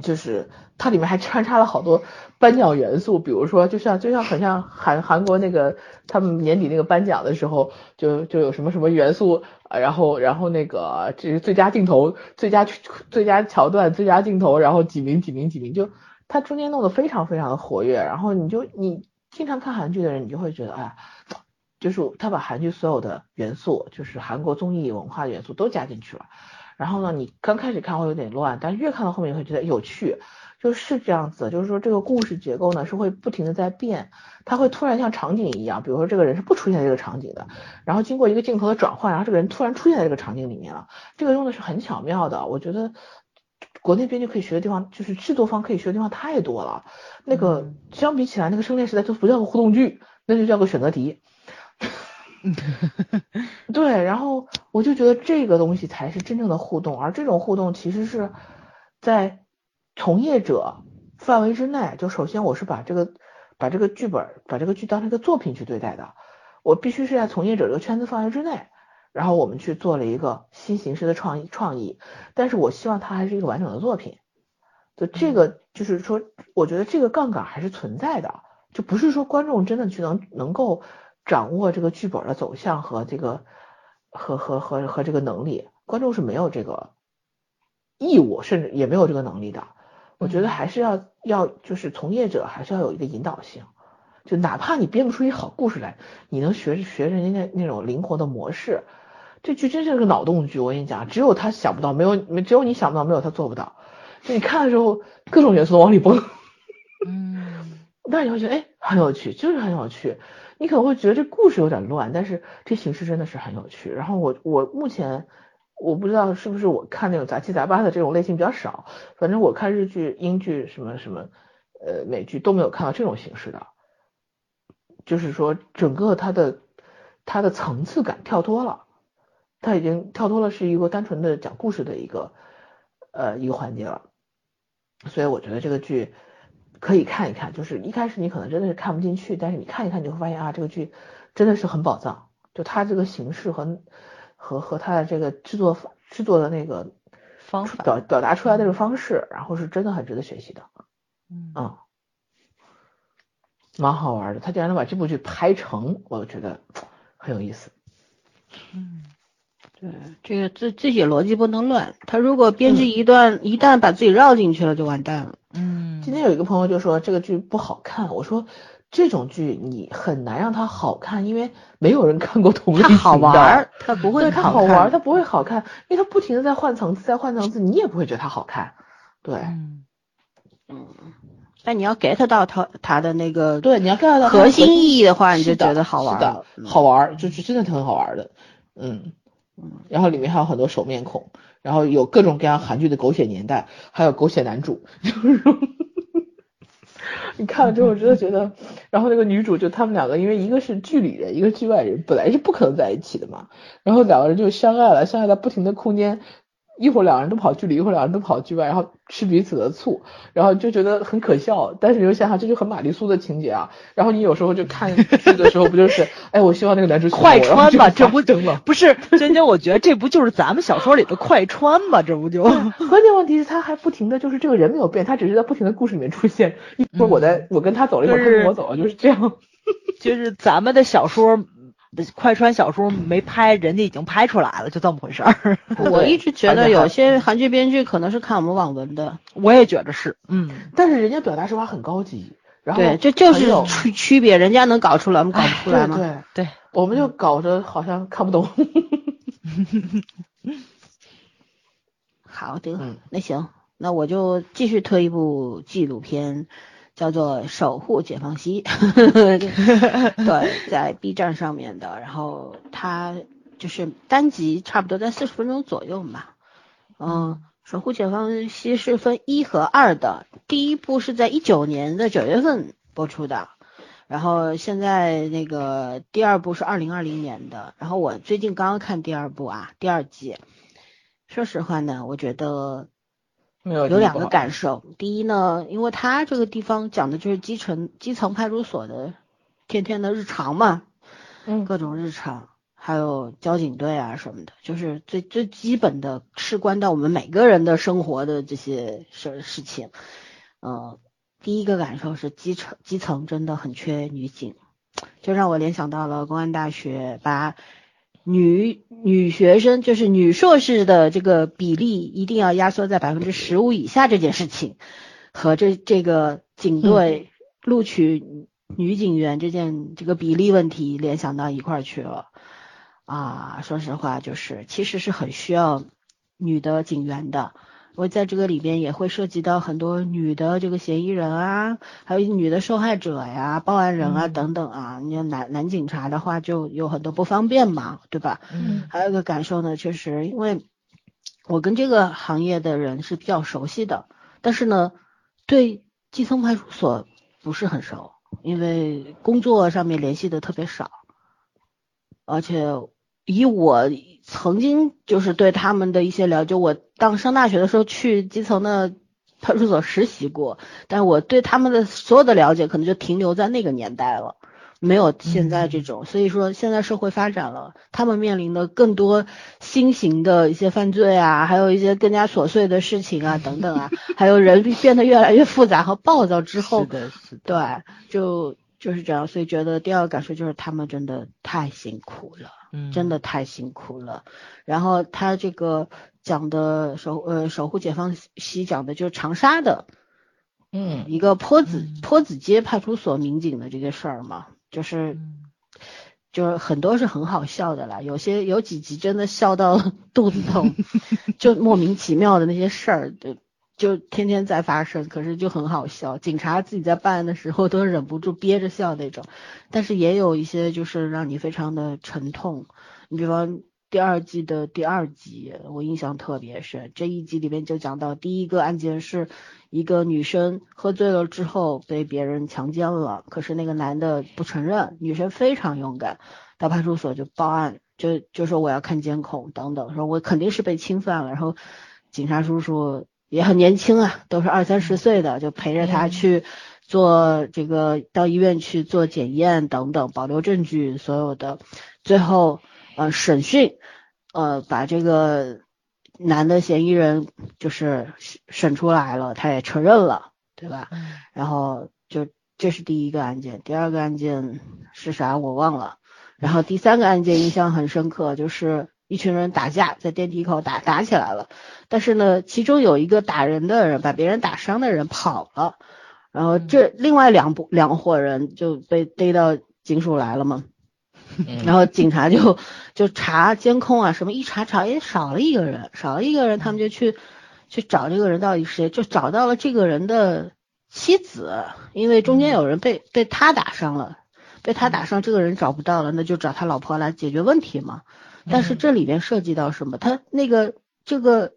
就是它里面还穿插了好多颁奖元素，比如说就像就像很像韩韩国那个他们年底那个颁奖的时候，就就有什么什么元素啊，然后然后那个这是最佳镜头、最佳最佳桥段、最佳镜头，然后几名几名几名，就它中间弄得非常非常的活跃，然后你就你经常看韩剧的人，你就会觉得哎，就是他把韩剧所有的元素，就是韩国综艺文化元素都加进去了。然后呢，你刚开始看会有点乱，但是越看到后面你会觉得有趣，就是这样子，就是说这个故事结构呢是会不停的在变，它会突然像场景一样，比如说这个人是不出现在这个场景的，然后经过一个镜头的转换，然后这个人突然出现在这个场景里面了，这个用的是很巧妙的，我觉得国内编剧可以学的地方，就是制作方可以学的地方太多了。那个相比起来，那个《生恋时代》就不叫个互动剧，那就叫个选择题。对，然后我就觉得这个东西才是真正的互动，而这种互动其实是在从业者范围之内。就首先我是把这个把这个剧本把这个剧当成一个作品去对待的，我必须是在从业者这个圈子范围之内，然后我们去做了一个新形式的创意创意，但是我希望它还是一个完整的作品。就这个就是说，我觉得这个杠杆还是存在的，就不是说观众真的去能能够。掌握这个剧本的走向和这个和和和和这个能力，观众是没有这个义务，甚至也没有这个能力的。我觉得还是要要就是从业者还是要有一个引导性，就哪怕你编不出一好故事来，你能学着学人家那那种灵活的模式。这剧真是个脑洞剧，我跟你讲，只有他想不到，没有没只有你想不到，没有他做不到。就你看的时候，各种元素都往里蹦，嗯，但是你会觉得哎很有趣，就是很有趣。你可能会觉得这故事有点乱，但是这形式真的是很有趣。然后我我目前我不知道是不是我看那种杂七杂八的这种类型比较少，反正我看日剧、英剧什么什么呃美剧都没有看到这种形式的，就是说整个它的它的层次感跳脱了，它已经跳脱了是一个单纯的讲故事的一个呃一个环节了，所以我觉得这个剧。可以看一看，就是一开始你可能真的是看不进去，但是你看一看，你会发现啊，这个剧真的是很宝藏。就它这个形式和和和它的这个制作制作的那个方法表表达出来的这个方式，然后是真的很值得学习的。嗯，蛮好玩的。他竟然能把这部剧拍成，我觉得很有意思。嗯，对，这个自自己逻辑不能乱。他如果编辑一段，一旦把自己绕进去了，就完蛋了。嗯，今天有一个朋友就说这个剧不好看，我说这种剧你很难让它好看，因为没有人看过同类型的。好玩，它不会好玩，它不会好看，因为它不停的在换层次，在换层次，你也不会觉得它好看。对，嗯，但你要 get 到它它的那个对，你要 get 到核心意义的话，你就觉得好玩的，好玩，就是真的挺好玩的。嗯嗯，然后里面还有很多熟面孔。然后有各种各样韩剧的狗血年代，还有狗血男主，你看了之后真的觉得，然后那个女主就他们两个，因为一个是剧里人，一个剧外人，本来是不可能在一起的嘛，然后两个人就相爱了，相爱在不停的空间。一会儿两人都跑剧里，一会儿两人都跑剧外，然后吃彼此的醋，然后就觉得很可笑。但是你又想想，这就很玛丽苏的情节啊。然后你有时候就看剧的时候，不就是，哎，我希望那个男主快穿吧，这不真了？不是，娟娟，我觉得这不就是咱们小说里的快穿吗？这不就？关键问题是他还不停的就是这个人没有变，他只是在不停的故事里面出现。一会儿我在我跟他走了，一会儿他跟我走了，就是这样。就是咱们的小说。快穿小说没拍，人家已经拍出来了，就这么回事儿。我一直觉得有些韩剧编剧可能是看我们网文的，我也觉得是，嗯。但是人家表达手法很高级，然后对，这就是区区别，人家能搞出来，我们搞不出来吗？对对，我们就搞着好像看不懂。好的，那行，那我就继续推一部纪录片。叫做《守护解放西 》，对，在 B 站上面的，然后它就是单集差不多在四十分钟左右嘛。嗯，《守护解放西》是分一和二的，第一部是在一九年的九月份播出的，然后现在那个第二部是二零二零年的，然后我最近刚刚看第二部啊，第二季，说实话呢，我觉得。有两个感受，第一呢，因为他这个地方讲的就是基层基层派出所的天天的日常嘛，嗯，各种日常，还有交警队啊什么的，就是最最基本的事关到我们每个人的生活的这些事事情。嗯，第一个感受是基层基层真的很缺女警，就让我联想到了公安大学把。女女学生就是女硕士的这个比例一定要压缩在百分之十五以下这件事情，和这这个警队录取女警员这件这个比例问题联想到一块儿去了啊，说实话就是其实是很需要女的警员的。我在这个里边也会涉及到很多女的这个嫌疑人啊，还有女的受害者呀、报案人啊等等啊。你男男警察的话就有很多不方便嘛，对吧？嗯。还有一个感受呢，确实，因为我跟这个行业的人是比较熟悉的，但是呢，对基层派出所不是很熟，因为工作上面联系的特别少。而且以我曾经就是对他们的一些了解，我当上大学的时候去基层的派出所实习过，但我对他们的所有的了解可能就停留在那个年代了。没有现在这种，所以说现在社会发展了，他们面临的更多新型的一些犯罪啊，还有一些更加琐碎的事情啊，等等啊，还有人变得越来越复杂和暴躁之后，是的，是的，对，就就是这样，所以觉得第二个感受就是他们真的太辛苦了，嗯，真的太辛苦了。然后他这个讲的守呃守护解放西讲的就是长沙的，嗯一个坡子嗯坡子街派出所民警的这个事儿嘛。就是嗯就是很多是很好笑的啦，有些有几集真的笑到 肚子痛，就莫名其妙的那些事儿，就就天天在发生，可是就很好笑。警察自己在办案的时候都忍不住憋着笑那种，但是也有一些就是让你非常的沉痛。你比方第二季的第二集，我印象特别深，这一集里面就讲到第一个案件是。一个女生喝醉了之后被别人强奸了，可是那个男的不承认，女生非常勇敢，到派出所就报案，就就说我要看监控等等，说我肯定是被侵犯了，然后警察叔叔也很年轻啊，都是二三十岁的，就陪着他去做这个到医院去做检验等等，保留证据所有的，最后呃审讯，呃把这个。男的嫌疑人就是审出来了，他也承认了，对吧？然后就这是第一个案件，第二个案件是啥我忘了。然后第三个案件印象很深刻，就是一群人打架，在电梯口打打起来了。但是呢，其中有一个打人的人把别人打伤的人跑了，然后这另外两部两伙人就被逮到警署来了嘛。然后警察就就查监控啊，什么一查查，哎，少了一个人，少了一个人，他们就去去找这个人到底是谁，就找到了这个人的妻子，因为中间有人被被他打伤了，被他打伤，这个人找不到了，那就找他老婆来解决问题嘛。但是这里面涉及到什么？他那个这个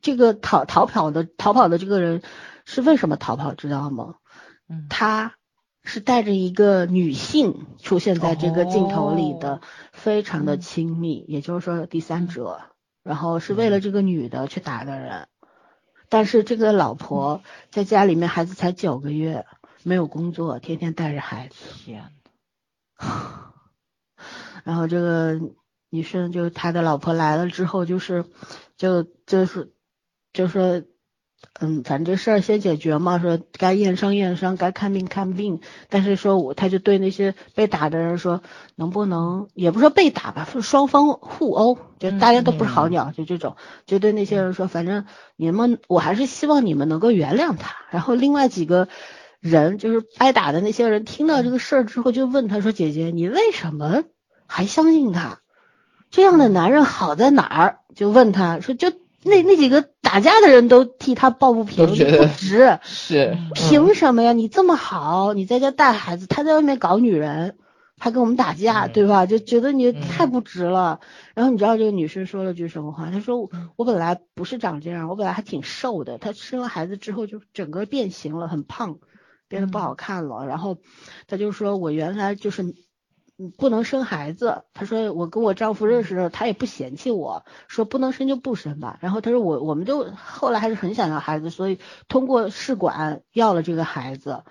这个逃逃跑的逃跑的这个人是为什么逃跑，知道吗？嗯，他。是带着一个女性出现在这个镜头里的，哦非常的亲密，也就是说第三者，然后是为了这个女的去打的人，但是这个老婆在家里面孩子才九个月，没有工作，天天带着孩子，天 然后这个女生就他的老婆来了之后，就是就就是就说。嗯，反正这事儿先解决嘛，说该验伤验伤，该看病看病。但是说我他就对那些被打的人说，能不能也不说被打吧，是双方互殴，就大家都不是好鸟，就这种，就对那些人说，反正你们我还是希望你们能够原谅他。然后另外几个人就是挨打的那些人，听到这个事儿之后就问他说，姐姐你为什么还相信他？这样的男人好在哪儿？就问他说就。那那几个打架的人都替他抱不平，不值，是凭什么呀？你这么好，你在家带孩子，他在外面搞女人，还跟我们打架，对吧？就觉得你太不值了。然后你知道这个女生说了句什么话？她说：“我本来不是长这样，我本来还挺瘦的，她生了孩子之后就整个变形了，很胖，变得不好看了。然后她就说我原来就是。”不能生孩子，他说我跟我丈夫认识的时候，他也不嫌弃我，说不能生就不生吧。然后他说我我们就后来还是很想要孩子，所以通过试管要了这个孩子。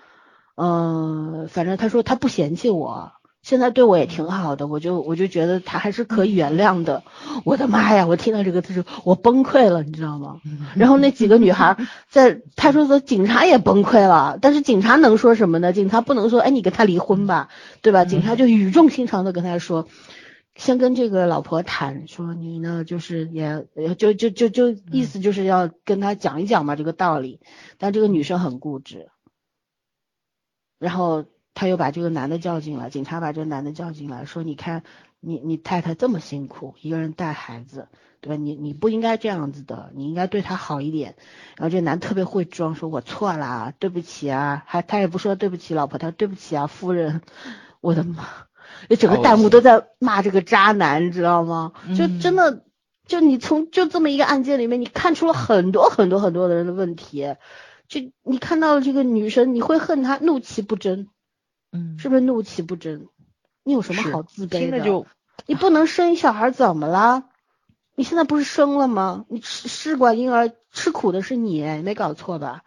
嗯，反正他说他不嫌弃我。现在对我也挺好的，我就我就觉得他还是可以原谅的。我的妈呀！我听到这个，他说我崩溃了，你知道吗？然后那几个女孩在派出所，警察也崩溃了。但是警察能说什么呢？警察不能说，哎，你跟他离婚吧，对吧？警察就语重心长的跟他说，先跟这个老婆谈，说你呢，就是也就就就就意思就是要跟他讲一讲嘛这个道理。但这个女生很固执，然后。他又把这个男的叫进来，警察把这个男的叫进来，说：“你看，你你太太这么辛苦，一个人带孩子，对吧？你你不应该这样子的，你应该对她好一点。”然后这男特别会装，说：“我错啦，对不起啊。”还他也不说对不起老婆，他说：“对不起啊，夫人。”我的妈！这整个弹幕都在骂这个渣男，你知道吗？就真的，就你从就这么一个案件里面，你看出了很多很多很多的人的问题。就你看到了这个女生，你会恨她，怒其不争。嗯，是不是怒其不争？你有什么好自卑的？就你不能生一小孩怎么了？你现在不是生了吗？你试试管婴儿吃苦的是你，没搞错吧？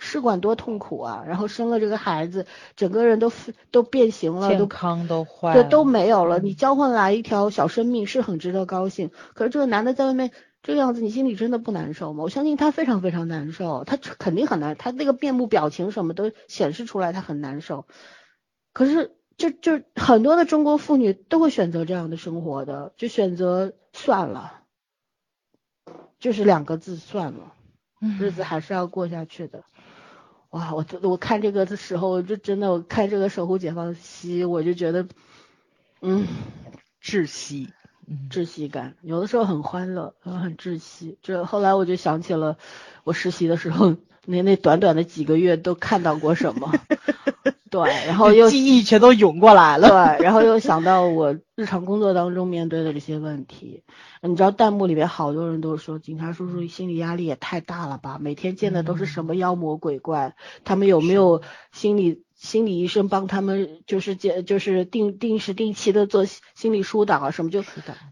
试管多痛苦啊！然后生了这个孩子，整个人都都变形了，健康都坏，对都没有了。你交换来一条小生命是很值得高兴，可是这个男的在外面这个样子，你心里真的不难受吗？我相信他非常非常难受，他肯定很难，他那个面部表情什么都显示出来他很难受。可是就就很多的中国妇女都会选择这样的生活的，就选择算了，就是两个字算了，日子还是要过下去的。哇，我我看这个的时候，就真的我看这个守护解放西，我就觉得，嗯，窒息，窒息感，有的时候很欢乐，很窒息。这后来我就想起了我实习的时候。那那短短的几个月都看到过什么？对，然后又记忆全都涌过来了。对，然后又想到我日常工作当中面对的这些问题。你知道弹幕里面好多人都说，警察叔叔心理压力也太大了吧？每天见的都是什么妖魔鬼怪？他们有没有心理心理医生帮他们就是接就是定定时定期的做心理疏导啊什么？就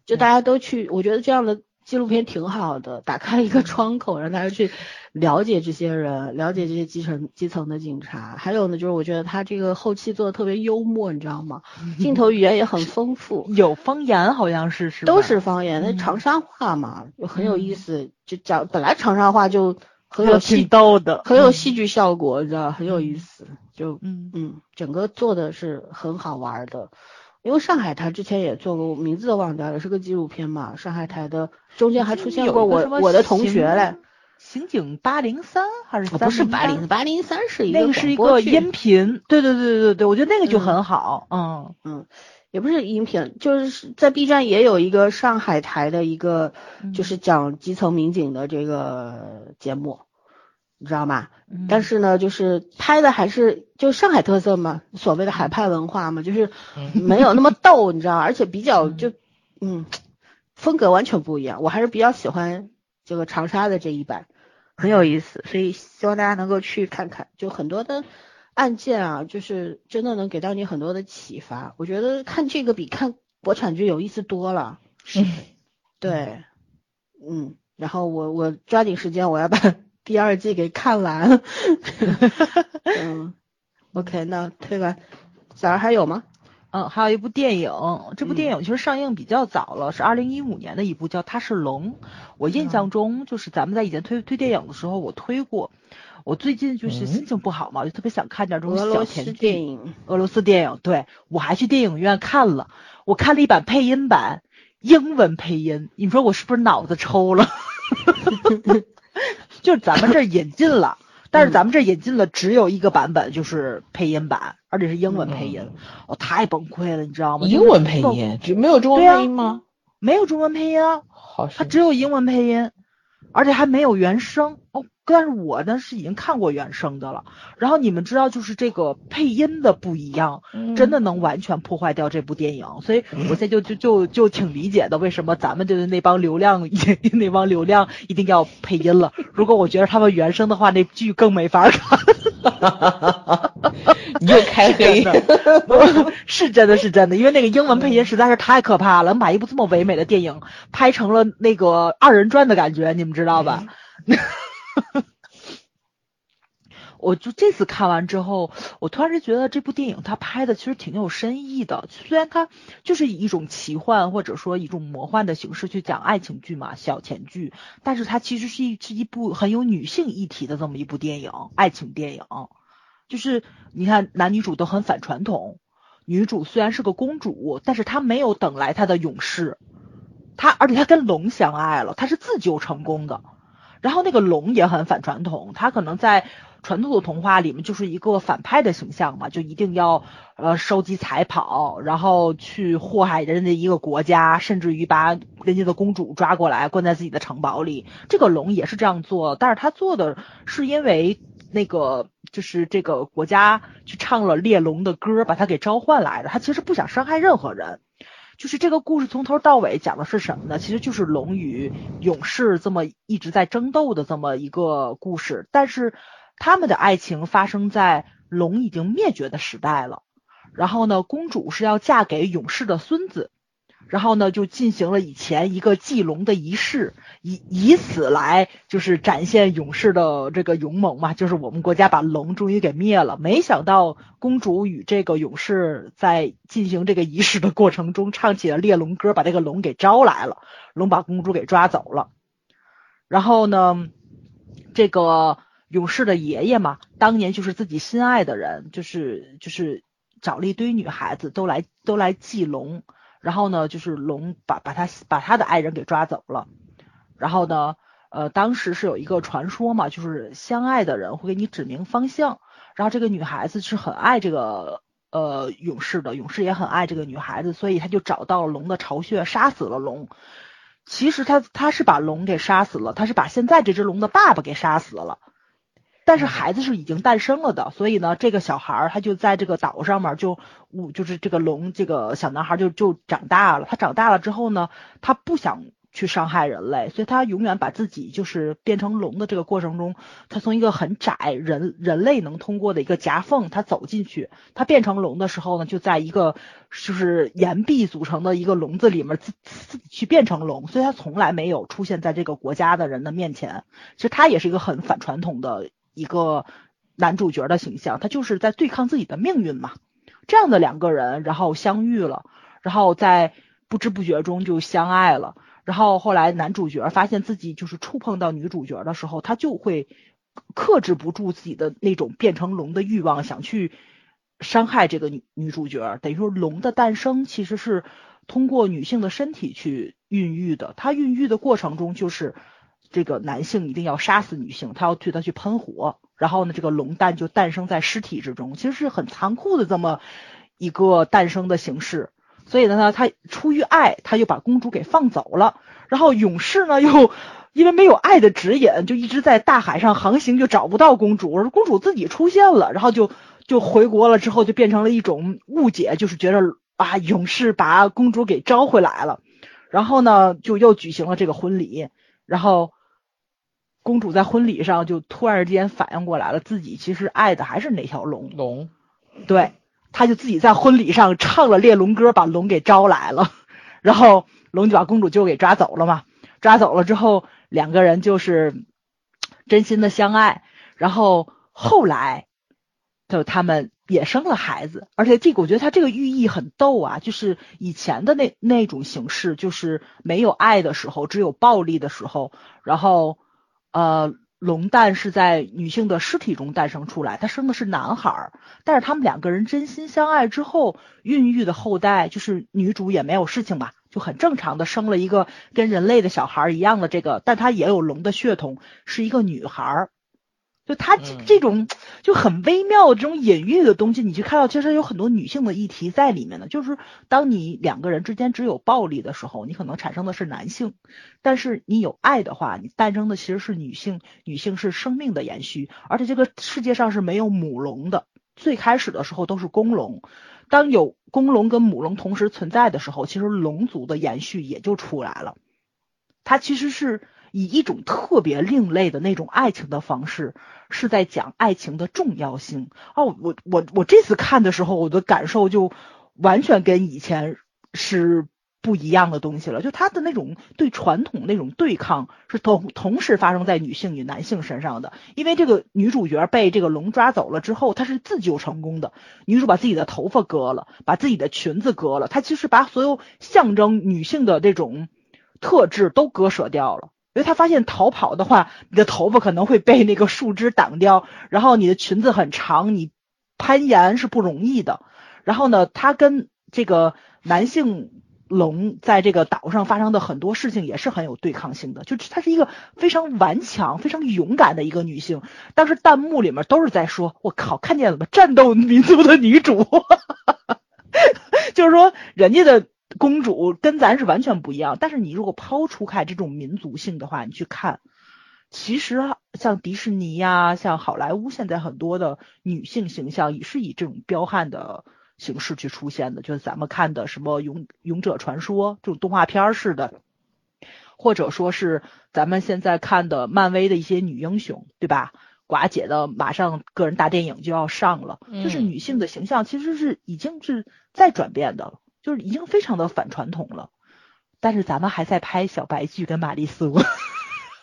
就大家都去，我觉得这样的。纪录片挺好的，打开了一个窗口，让大家去了解这些人，了解这些基层基层的警察。还有呢，就是我觉得他这个后期做的特别幽默，你知道吗？镜头语言也很丰富，有方言好像是是都是方言，那长沙话嘛，就很有意思。就讲本来长沙话就很有戏逗的，很有戏剧效果，你知道，很有意思。就嗯嗯，整个做的是很好玩的。因为上海台之前也做过，名字都忘掉了，是个纪录片嘛。上海台的中间还出现过我我的同学嘞，刑警八零三还是不是八零八零三是一个那个是一个音频，对对对对对对，我觉得那个就很好，嗯嗯，也不是音频，就是在 B 站也有一个上海台的一个就是讲基层民警的这个节目。你知道吗？但是呢，就是拍的还是就上海特色嘛，所谓的海派文化嘛，就是没有那么逗，你知道，而且比较就嗯，风格完全不一样。我还是比较喜欢这个长沙的这一版，很有意思，所以希望大家能够去看看。就很多的案件啊，就是真的能给到你很多的启发。我觉得看这个比看国产剧有意思多了。是，对，嗯，然后我我抓紧时间，我要把。第二季给看完，嗯，OK，那推完，小孩还有吗？嗯，还有一部电影，这部电影其实上映比较早了，是二零一五年的一部，叫《他是龙》。我印象中就是咱们在以前推推电影的时候，我推过。我最近就是心情不好嘛，就特别想看点这种小甜电影。俄罗斯电影，对我还去电影院看了，我看了一版配音版，英文配音。你说我是不是脑子抽了？就是咱们这引进了，但是咱们这引进了只有一个版本，就是配音版，而且是英文配音，我太崩溃了，你知道吗？英文配音只没有中文配音吗？没有中文配音啊，好，它只有英文配音，而且还没有原声哦。但是我呢是已经看过原声的了，然后你们知道就是这个配音的不一样，真的能完全破坏掉这部电影，所以我现在就就就就挺理解的，为什么咱们就是那帮流量 那帮流量一定要配音了。如果我觉得他们原声的话，那剧更没法看。你又开黑，是真的是真的，因为那个英文配音实在是太可怕了，能把一部这么唯美的电影拍成了那个二人转的感觉，你们知道吧？我就这次看完之后，我突然是觉得这部电影它拍的其实挺有深意的。虽然它就是以一种奇幻或者说一种魔幻的形式去讲爱情剧嘛，小甜剧，但是它其实是一是一部很有女性议题的这么一部电影，爱情电影。就是你看男女主都很反传统，女主虽然是个公主，但是她没有等来她的勇士，她而且她跟龙相爱了，她是自救成功的。然后那个龙也很反传统，他可能在传统的童话里面就是一个反派的形象嘛，就一定要呃收集财宝，然后去祸害人家一个国家，甚至于把人家的公主抓过来关在自己的城堡里。这个龙也是这样做，但是他做的是因为那个就是这个国家去唱了猎龙的歌，把他给召唤来的。他其实不想伤害任何人。就是这个故事从头到尾讲的是什么呢？其实就是龙与勇士这么一直在争斗的这么一个故事，但是他们的爱情发生在龙已经灭绝的时代了。然后呢，公主是要嫁给勇士的孙子，然后呢就进行了以前一个祭龙的仪式，以以此来就是展现勇士的这个勇猛嘛，就是我们国家把龙终于给灭了。没想到公主与这个勇士在进行这个仪式的过程中唱起了猎龙歌，把这个龙给招来了，龙把公主给抓走了。然后呢，这个勇士的爷爷嘛，当年就是自己心爱的人，就是就是找了一堆女孩子都来都来祭龙，然后呢，就是龙把把他把他的爱人给抓走了，然后呢，呃，当时是有一个传说嘛，就是相爱的人会给你指明方向，然后这个女孩子是很爱这个呃勇士的，勇士也很爱这个女孩子，所以他就找到了龙的巢穴，杀死了龙。其实他他是把龙给杀死了，他是把现在这只龙的爸爸给杀死了，但是孩子是已经诞生了的，所以呢，这个小孩儿他就在这个岛上面就，呜，就是这个龙这个小男孩就就长大了，他长大了之后呢，他不想。去伤害人类，所以他永远把自己就是变成龙的这个过程中，他从一个很窄人人类能通过的一个夹缝，他走进去，他变成龙的时候呢，就在一个就是岩壁组成的一个笼子里面自自己去变成龙，所以他从来没有出现在这个国家的人的面前。其实他也是一个很反传统的一个男主角的形象，他就是在对抗自己的命运嘛。这样的两个人，然后相遇了，然后在不知不觉中就相爱了。然后后来男主角发现自己就是触碰到女主角的时候，他就会克制不住自己的那种变成龙的欲望，想去伤害这个女女主角。等于说，龙的诞生其实是通过女性的身体去孕育的。它孕育的过程中，就是这个男性一定要杀死女性，他要对她去喷火，然后呢，这个龙蛋就诞生在尸体之中。其实是很残酷的这么一个诞生的形式。所以呢，他出于爱，他就把公主给放走了。然后勇士呢，又因为没有爱的指引，就一直在大海上航行，就找不到公主。公主自己出现了，然后就就回国了。之后就变成了一种误解，就是觉得啊，勇士把公主给招回来了。然后呢，就又举行了这个婚礼。然后公主在婚礼上就突然之间反应过来了，自己其实爱的还是那条龙。龙，对。她就自己在婚礼上唱了猎龙歌，把龙给招来了，然后龙就把公主就给抓走了嘛。抓走了之后，两个人就是真心的相爱。然后后来，就他们也生了孩子，而且这个我觉得他这个寓意很逗啊，就是以前的那那种形式，就是没有爱的时候，只有暴力的时候，然后呃。龙蛋是在女性的尸体中诞生出来，他生的是男孩儿，但是他们两个人真心相爱之后孕育的后代，就是女主也没有事情吧，就很正常的生了一个跟人类的小孩一样的这个，但她也有龙的血统，是一个女孩儿。就他这这种就很微妙的这种隐喻的东西，你去看到其实有很多女性的议题在里面的。就是当你两个人之间只有暴力的时候，你可能产生的是男性；但是你有爱的话，你诞生的其实是女性。女性是生命的延续，而且这个世界上是没有母龙的，最开始的时候都是公龙。当有公龙跟母龙同时存在的时候，其实龙族的延续也就出来了。它其实是。以一种特别另类的那种爱情的方式，是在讲爱情的重要性哦。我我我这次看的时候，我的感受就完全跟以前是不一样的东西了。就他的那种对传统那种对抗，是同同时发生在女性与男性身上的。因为这个女主角被这个龙抓走了之后，她是自救成功的。女主把自己的头发割了，把自己的裙子割了，她其实把所有象征女性的这种特质都割舍掉了。因为他发现逃跑的话，你的头发可能会被那个树枝挡掉，然后你的裙子很长，你攀岩是不容易的。然后呢，他跟这个男性龙在这个岛上发生的很多事情也是很有对抗性的，就她是一个非常顽强、非常勇敢的一个女性。当时弹幕里面都是在说：“我靠，看见了吗？战斗民族的女主。”就是说人家的。公主跟咱是完全不一样，但是你如果抛出开这种民族性的话，你去看，其实像迪士尼呀，像好莱坞现在很多的女性形象也是以这种彪悍的形式去出现的，就是咱们看的什么勇勇者传说这种动画片似的，或者说是咱们现在看的漫威的一些女英雄，对吧？寡姐的马上个人大电影就要上了，就是女性的形象其实是已经是在转变的了。就是已经非常的反传统了，但是咱们还在拍小白剧跟玛丽苏。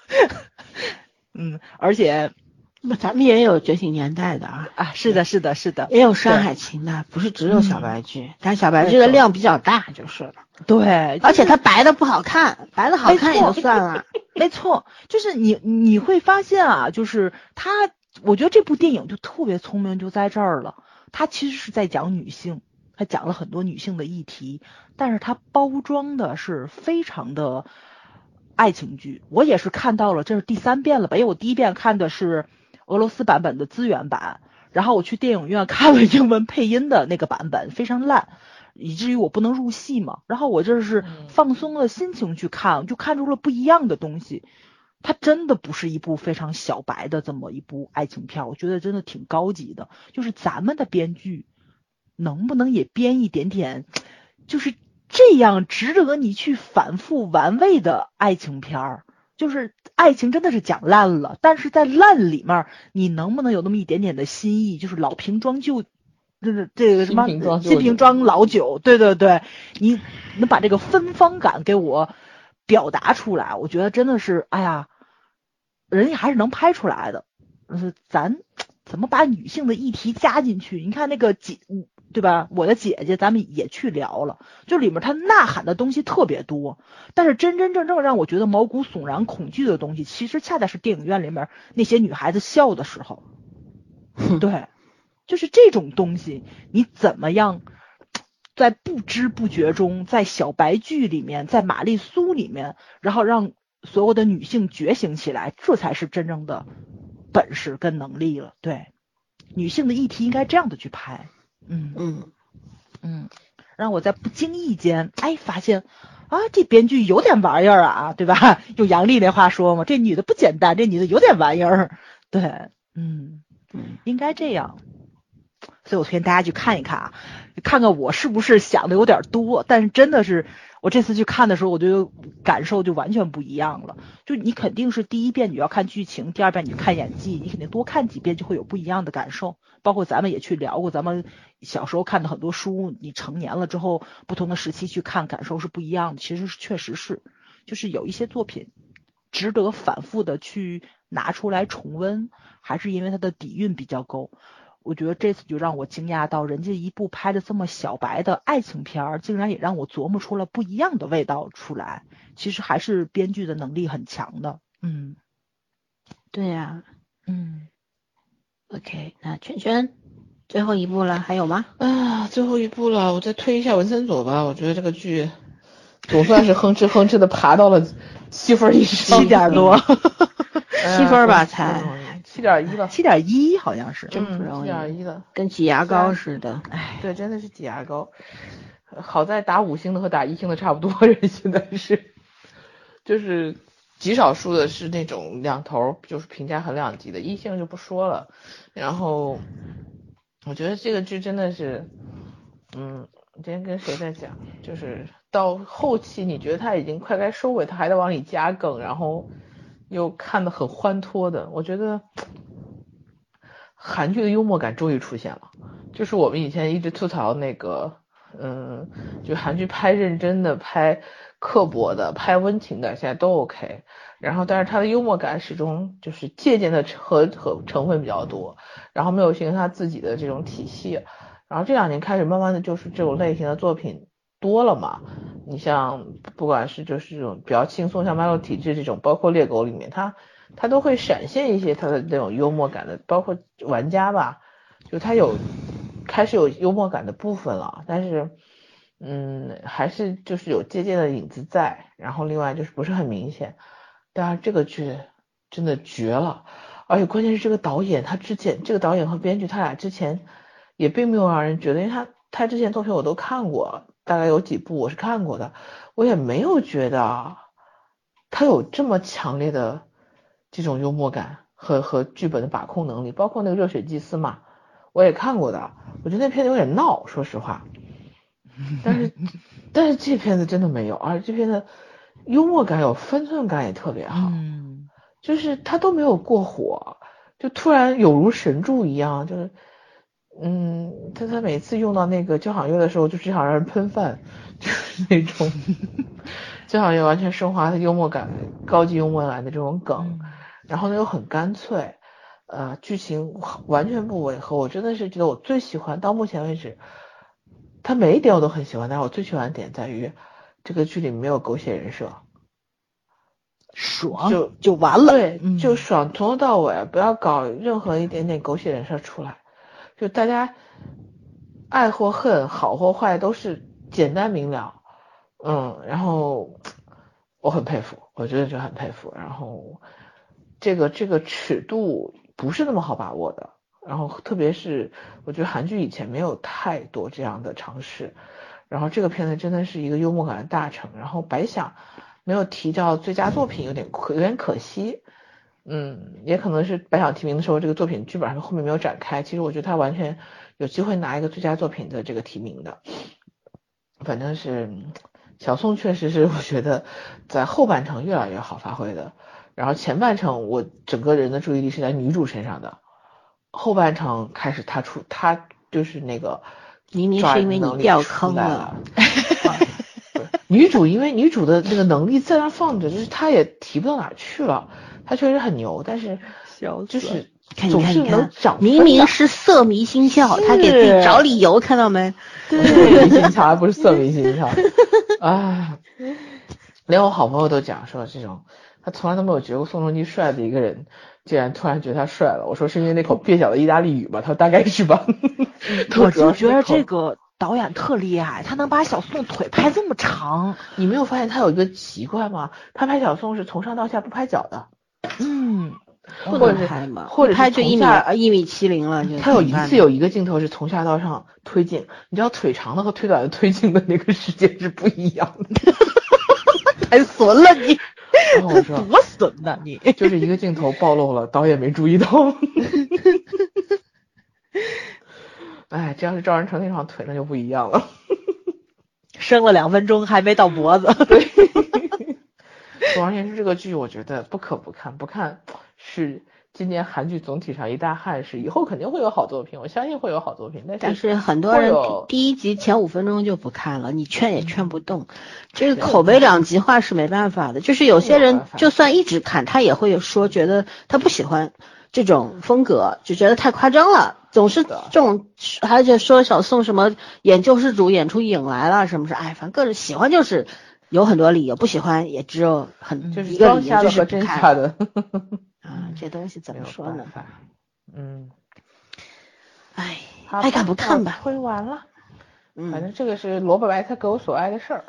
嗯，而且那咱们也有觉醒年代的啊，啊，是的，是的，是的，也有山海情的，不是只有小白剧，但小白剧的量比较大就是了。对，而且它白的不好看，白的好看也就算了。没错，就是你你会发现啊，就是它，我觉得这部电影就特别聪明，就在这儿了。它其实是在讲女性，他讲了很多女性的议题，但是他包装的是非常的爱情剧。我也是看到了，这是第三遍了吧？因为我第一遍看的是俄罗斯版本的资源版，然后我去电影院看了英文配音的那个版本，非常烂。以至于我不能入戏嘛，然后我这是嗯放松了心情去看，就看出了不一样的东西。它真的不是一部非常小白的这么一部爱情片儿，我觉得真的挺高级的。就是咱们的编剧能不能也编一点点，就是这样值得你去反复玩味的爱情片儿？就是爱情真的是讲烂了，但是在烂里面儿，你能不能有那么一点点的新意？就是老瓶装旧，这个这个什么新瓶装老酒，对对对，你能把这个芬芳感给我表达出来，我觉得真的是，哎呀，人家还是能拍出来的。呃，咱 怎么把女性的议题加进去？你看那个姐，嗯对吧？我的姐姐，咱们也去聊了，就里面它呐喊的东西特别多，但是真真正正让我觉得毛骨悚然、恐惧的东西，其实恰恰是电影院里面那些女孩子笑的时候。对，就是这种东西，你怎么样在不知不觉中，在小白剧里面，在玛丽苏里面，然后让所有的女性觉醒起来，这才是真正的本事跟能力了。对，女性的议题应该这样的去拍。嗯嗯，嗯，让我在不经意间，哎，发现啊，这编剧有点玩意儿啊，对吧？用杨丽那话说嘛，这女的不简单，这女的有点玩意儿。对，嗯，嗯应该这样。所以我推荐大家去看一看啊，看看我是不是想的有点多，但是真的是我这次去看的时候，我就感受就完全不一样了。就你肯定是第一遍你要看剧情，第二遍你看演技，你肯定多看几遍就会有不一样的感受。包括咱们也去聊过，咱们小时候看的很多书，你成年了之后，不同的时期去看，感受是不一样的。其实是确实是，就是有一些作品值得反复的去拿出来重温，还是因为它的底蕴比较够。我觉得这次就让我惊讶到，人家一部拍的这么小白的爱情片儿，竟然也让我琢磨出了不一样的味道出来。其实还是编剧的能力很强的。嗯对呀、嗯，OK，那圈圈最后一步了，还有吗？啊，最后一部了，我再推一下文森佐吧。我觉得这个剧总算是哼哧哼哧的爬到了七分以上，七点多，七分吧才七点一了，七点一好像是。真不容易七点一了。跟挤牙膏似的。哎，对，真的是挤牙膏。好在打五星的和打一星的差不多，人现在是，就是极少数的是那种两头就是评价很两极的，一星就不说了。然后我觉得这个剧真的是，嗯，今天跟谁在讲，就是到后期你觉得他已经快该收尾，他还在往里加梗，然后又看得很欢脱的，我觉得韩剧的幽默感终于出现了。就是我们以前一直吐槽那个，嗯，就韩剧拍认真的、拍刻薄的、拍温情的，现在都 OK。然后，但是它的幽默感始终就是借鉴的和和成分比较多，然后没有形成他自己的这种体系。然后这两年开始，慢慢的就是这种类型的作品多了嘛。你像不管是就是这种比较轻松，像《麦洛体质》这种，包括《猎狗》里面，它它都会闪现一些它的那种幽默感的，包括玩家吧，就它有开始有幽默感的部分了，但是嗯，还是就是有借鉴的影子在，然后另外就是不是很明显。当然这个剧真的绝了，而且关键是这个导演他之前这个导演和编剧他俩之前也并没有让人觉得，因为他他之前作品我都看过，大概有几部我是看过的，我也没有觉得他有这么强烈的这种幽默感和和剧本的把控能力，包括那个热血祭司嘛，我也看过的，我觉得那片子有点闹，说实话，但是但是这片子真的没有，而且这片子幽默感有分寸感也特别好，嗯，就是他都没有过火，就突然有如神助一样，就是，嗯，他他每次用到那个交响乐的时候，就只想让人喷饭，就是那种，交响乐完全升华他幽默感、高级幽默感的这种梗，然后呢又很干脆，呃，剧情完全不违和。我真的是觉得我最喜欢到目前为止，他每一点我都很喜欢，但是我最喜欢的点在于这个剧里没有狗血人设，爽就就完了，对，嗯就爽，从头到尾不要搞任何一点点狗血人设出来，就大家爱或恨，好或坏都是简单明了，嗯，然后我很佩服，我觉得就很佩服，然后这个这个尺度不是那么好把握的，然后特别是我觉得韩剧以前没有太多这样的尝试，然后这个片子真的是一个幽默感的大成，然后白想没有提到最佳作品有点可有点可惜，嗯，也可能是白想提名的时候这个作品剧本上后面没有展开，其实我觉得他完全有机会拿一个最佳作品的这个提名的，反正是嗯小宋确实是 我觉得在后半程越来越好发挥的，然后前半程我整个人的注意力是在女主身上的，后半程开始他出他就是那个明明抓是因为你掉坑了。女主因为女主的那个能力在那放着，就是她也提不到哪去了。她确实很牛，但是就是总是能长，明明是色迷心窍，她给自己找理由，看到没？对 迷心窍，还不是色迷心窍。啊，连我好朋友都讲说，这种他从来都没有觉得过宋仲基帅的一个人，竟然突然觉得他帅了。我说是因为那口蹩脚的意大利语吧？他说大概是吧。我就觉得这个导演特厉害，他能把小宋腿拍这么长，你没有发现他有一个奇怪吗？他拍小宋是从上到下不拍脚的。嗯，不或者拍嘛，或者是拍就一米一米七零了，就他有一次有一个镜头是从下到上推进，你知道腿长的和腿短的推进的那个时间是不一样的。太损了你，然后我说，多损呐你！就是一个镜头暴露了，导演没注意到。哎，这要是赵仁成那双腿，那就不一样了。生了两分钟还没到脖子，总而言之，这个剧我觉得不可不看，不看是今年韩剧总体上一大憾事。以后肯定会有好作品，我相信会有好作品。但是但是很多人第一集前五分钟就不看了，你劝也劝不动。这个口碑两极化是没办法的，就是有些人就算一直看，他也会有说觉得他不喜欢这种风格，就觉得太夸张了，总是这种，而且说小宋什么演救世主演出影来了，什么是，哎，反正个人喜欢就是有很多理由，不喜欢也只有很就是一个理由，就是不的和真瞎看的，啊，这东西怎么说呢？嗯，哎，爱看不看吧，推完了。反嗯，正这个是萝卜白菜各有所爱的事儿。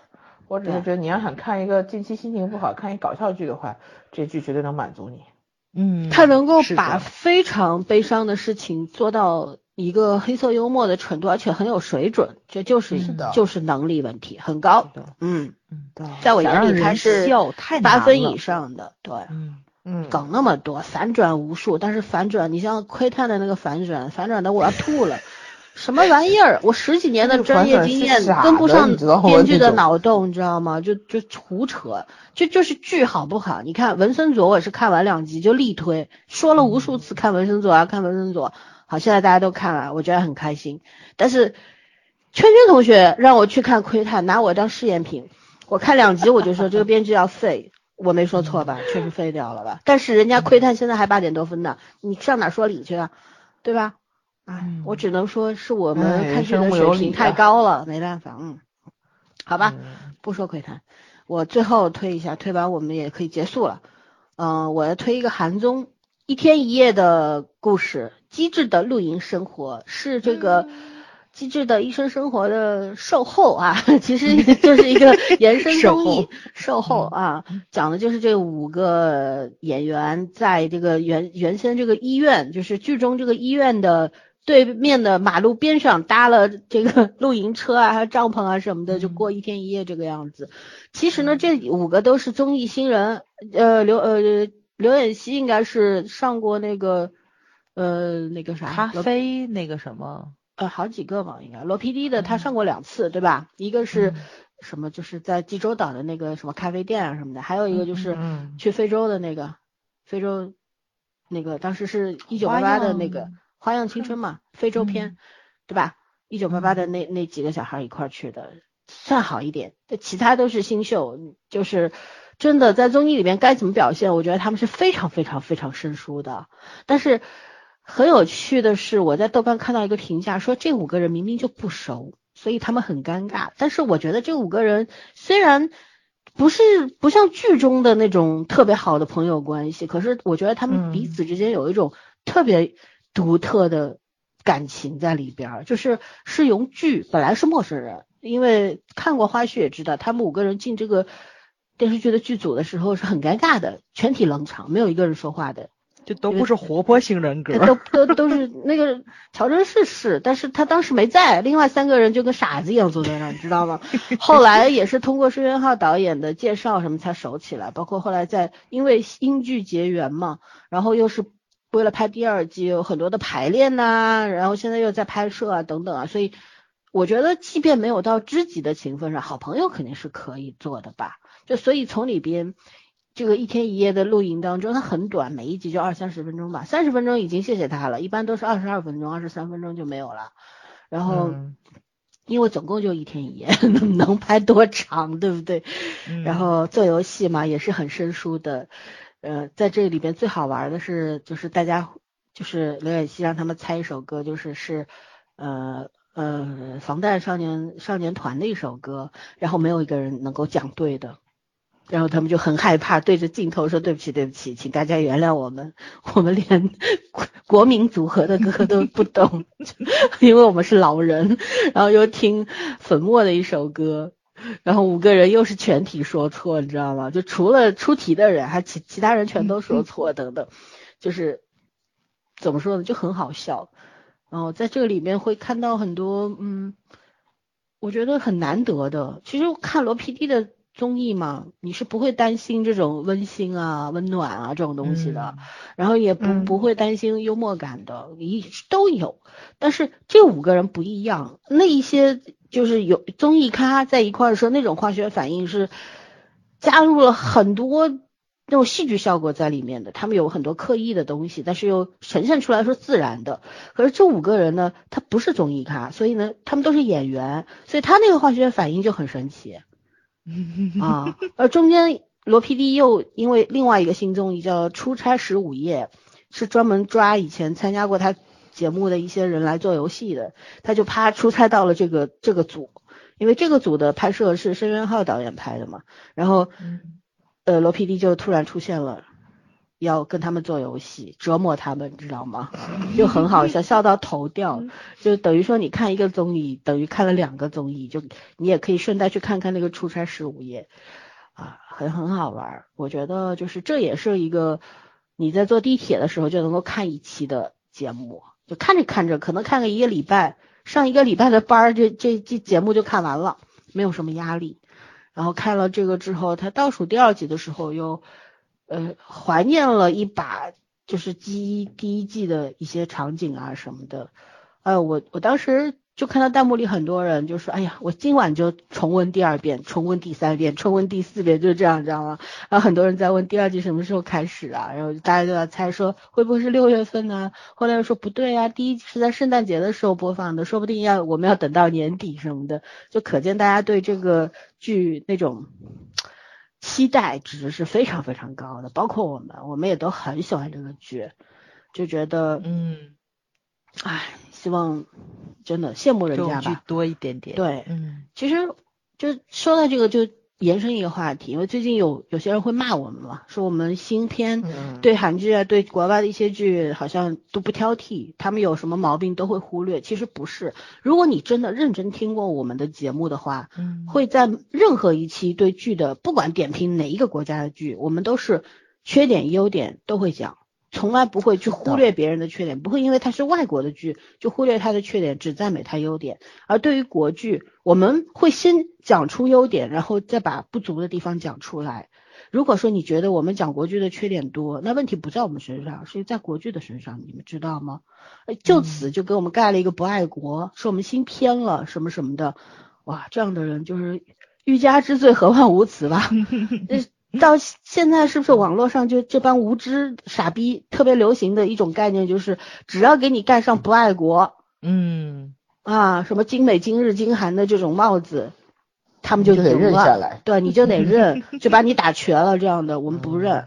我只是觉得你要想看一个近期心情不好看一搞笑剧的话，这剧绝对能满足你。嗯，他能够把非常悲伤的事情做到一个黑色幽默的程度，而且很有水准，这就是是就是能力问题很高。嗯，嗯在我眼里他是八分以上的，对。嗯，嗯，梗那么多，反转无数，但是反转，你像窥探的那个反转，反转的我要吐了，什么玩意儿？我十几年的专业经验跟不上编剧的脑洞，你知道吗？就就胡扯，就就是剧好不好？你看文森佐，我也是看完两集就力推，说了无数次看文森佐啊，看文森佐。好，现在大家都看了，我觉得很开心。但是圈圈同学让我去看窥探，拿我当试验品，我看两集我就说这个编剧要废，我没说错吧？确实废掉了吧？但是人家窥探现在还八点多分呢，你上哪说理去啊？对吧？哎嗯，我只能说是我们哎看剧的水平太啊高了，没办法，嗯，好吧，嗯不说窥探，我最后推一下，推完我们也可以结束了。嗯、我要推一个韩综《一天一夜的故事》，机智的露营生活是这个。机智的医生生活的售后啊，其实就是一个延伸 综艺售后啊，讲的就是这五个演员在这个原原先这个医院，就是剧中这个医院的对面的马路边上搭了这个 露营车啊，还有帐篷啊什么的，就过一天一夜这个样子。其实呢，这五个都是综艺新人，呃，刘呃刘演熙应该是上过那个呃那个啥咖罗啡那个什么，呃，好几个吧，应该。罗 PD 的他上过两次，对吧？一个是嗯。什么，就是在济州岛的那个什么咖啡店啊什么的，还有一个就是嗯去非洲的那个，非洲那个当时是一九八花八的那个样花样青春嘛，非洲篇，嗯对吧？一九八八的那那几个小孩一块儿去的，算好一点，其他都是新秀，就是真的在综艺里面该怎么表现，我觉得他们是非常非常非常生疏的。但是很有趣的是，我在豆瓣看到一个评价说，这五个人明明就不熟，所以他们很尴尬。但是我觉得这五个人虽然不是不像剧中的那种特别好的朋友关系，可是我觉得他们彼此之间有一种特别独特的感情在里边儿，就是是用剧本来是陌生人。因为看过花絮也知道，他们五个人进这个电视剧的剧组的时候是很尴尬的，全体冷场，没有一个人说话的，就都不是活泼型人格，都都都是那个乔真是是，但是他当时没在，另外三个人就跟傻子一样坐在那，你知道吗？后来也是通过申元浩导演的介绍什么才熟起来，包括后来在因为英剧结缘嘛，然后又是为了拍第二季有很多的排练呐，然后现在又在拍摄啊等等啊，所以。我觉得，即便没有到知己的情分上，好朋友肯定是可以做的吧。就所以从里边这个一天一夜的录影当中，它很短，每一集就二三十分钟吧，三十分钟已经谢谢他了，一般都是二十二分钟、二十三分钟就没有了。然后，因为总共就一天一夜，能拍多长，对不对？然后做游戏嘛，也是很生疏的。呃，在这里边最好玩的是，就是大家就是刘演熙让他们猜一首歌，就是是呃。呃，防弹少年少年团的一首歌，然后没有一个人能够讲对的，然后他们就很害怕，对着镜头说对不起对不起，请大家原谅我们，我们连国民组合的歌都不懂，因为我们是老人，然后又听粉末的一首歌，然后五个人又是全体说错，你知道吗？就除了出题的人，还其其他人全都说错等等，就是怎么说呢，就很好笑。然后在这个里面会看到很多，嗯，我觉得很难得的。其实看罗 PD 的综艺嘛，你是不会担心这种温馨啊、温暖啊这种东西的，然后也不不会担心幽默感的，一都有。但是这五个人不一样，那一些就是有综艺咖在一块的时候，那种化学反应是加入了很多。那种戏剧效果在里面的，他们有很多刻意的东西，但是又呈现出来是自然的。可是这五个人呢，他不是综艺咖，所以呢，他们都是演员，所以他那个化学反应就很神奇 啊。而中间罗 PD 又因为另外一个新综艺叫《出差十五夜》，是专门抓以前参加过他节目的一些人来做游戏的，他就啪出差到了这个这个组，因为这个组的拍摄是申元浩导演拍的嘛，然后。呃，罗 PD 就突然出现了，要跟他们做游戏，折磨他们，知道吗？就很好笑，笑到头掉。就等于说，你看一个综艺，等于看了两个综艺，就你也可以顺带去看看那个出差十五夜，啊，很很好玩。我觉得就是这也是一个你在坐地铁的时候就能够看一期的节目，就看着看着，可能看个一个礼拜，上一个礼拜的班儿，这这这节目就看完了，没有什么压力。然后看了这个之后，他倒数第二集的时候又，呃，怀念了一把，就是第一第一季的一些场景啊什么的，哎，我我当时。就看到弹幕里很多人就说：“哎呀，我今晚就重温第二遍，重温第三遍，重温第四遍，就是这样，知道吗？”然后很多人在问第二季什么时候开始啊？然后大家都在猜说会不会是六月份呢？后来又说不对啊，第一季是在圣诞节的时候播放的，说不定要我们要等到年底什么的，就可见大家对这个剧那种期待值是非常非常高的。包括我们，我们也都很喜欢这个剧，就觉得嗯，哎。希望真的羡慕人家吧，多一点点。对，嗯，其实就说到这个，就延伸一个话题，因为最近有有些人会骂我们嘛，说我们新片对韩剧啊，对国外的一些剧好像都不挑剔，他们有什么毛病都会忽略。其实不是，如果你真的认真听过我们的节目的话，嗯，会在任何一期对剧的，不管点评哪一个国家的剧，我们都是缺点优点都会讲。从来不会去忽略别人的缺点，不会因为它是外国的剧就忽略它的缺点，只赞美它优点。而对于国剧，我们会先讲出优点，然后再把不足的地方讲出来。如果说你觉得我们讲国剧的缺点多，那问题不在我们身上，是在国剧的身上，你们知道吗？就此就给我们盖了一个不爱国，说我们心偏了什么什么的。哇，这样的人就是欲加之罪，何患无辞吧？到现在是不是网络上就这帮无知傻逼特别流行的一种概念，就是只要给你盖上不爱国，嗯啊什么精美、今日、金韩的这种帽子，他们就就得。认下来。对，你就得认，就把你打瘸了这样的，我们不认，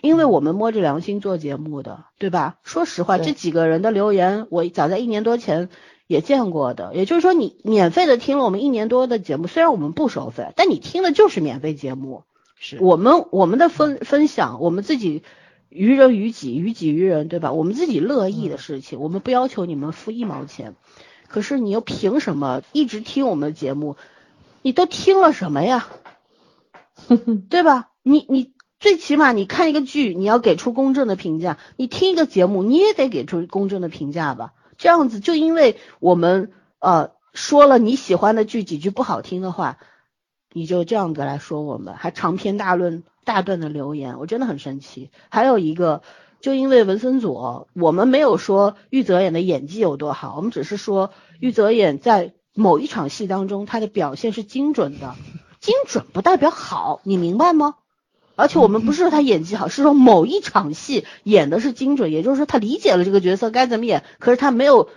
因为我们摸着良心做节目的，对吧？说实话，这几个人的留言，我早在一年多前也见过的。也就是说，你免费的听了我们一年多的节目，虽然我们不收费，但你听的就是免费节目。是我们我们的分分享，我们自己于人于己，于己于人，对吧？我们自己乐意的事情，我们不要求你们付一毛钱。可是你又凭什么一直听我们的节目？你都听了什么呀？对吧？你你最起码你看一个剧，你要给出公正的评价；你听一个节目，你也得给出公正的评价吧。这样子，就因为我们呃说了你喜欢的剧几句不好听的话，你就这样子来说我们，还长篇大论、大段的留言，我真的很生气。还有一个，就因为文森佐，我们没有说玉泽演的演技有多好，我们只是说玉泽演在某一场戏当中他的表现是精准的，精准不代表好，你明白吗？而且我们不是说他演技好，是说某一场戏演的是精准，也就是说他理解了这个角色该怎么演，可是他没有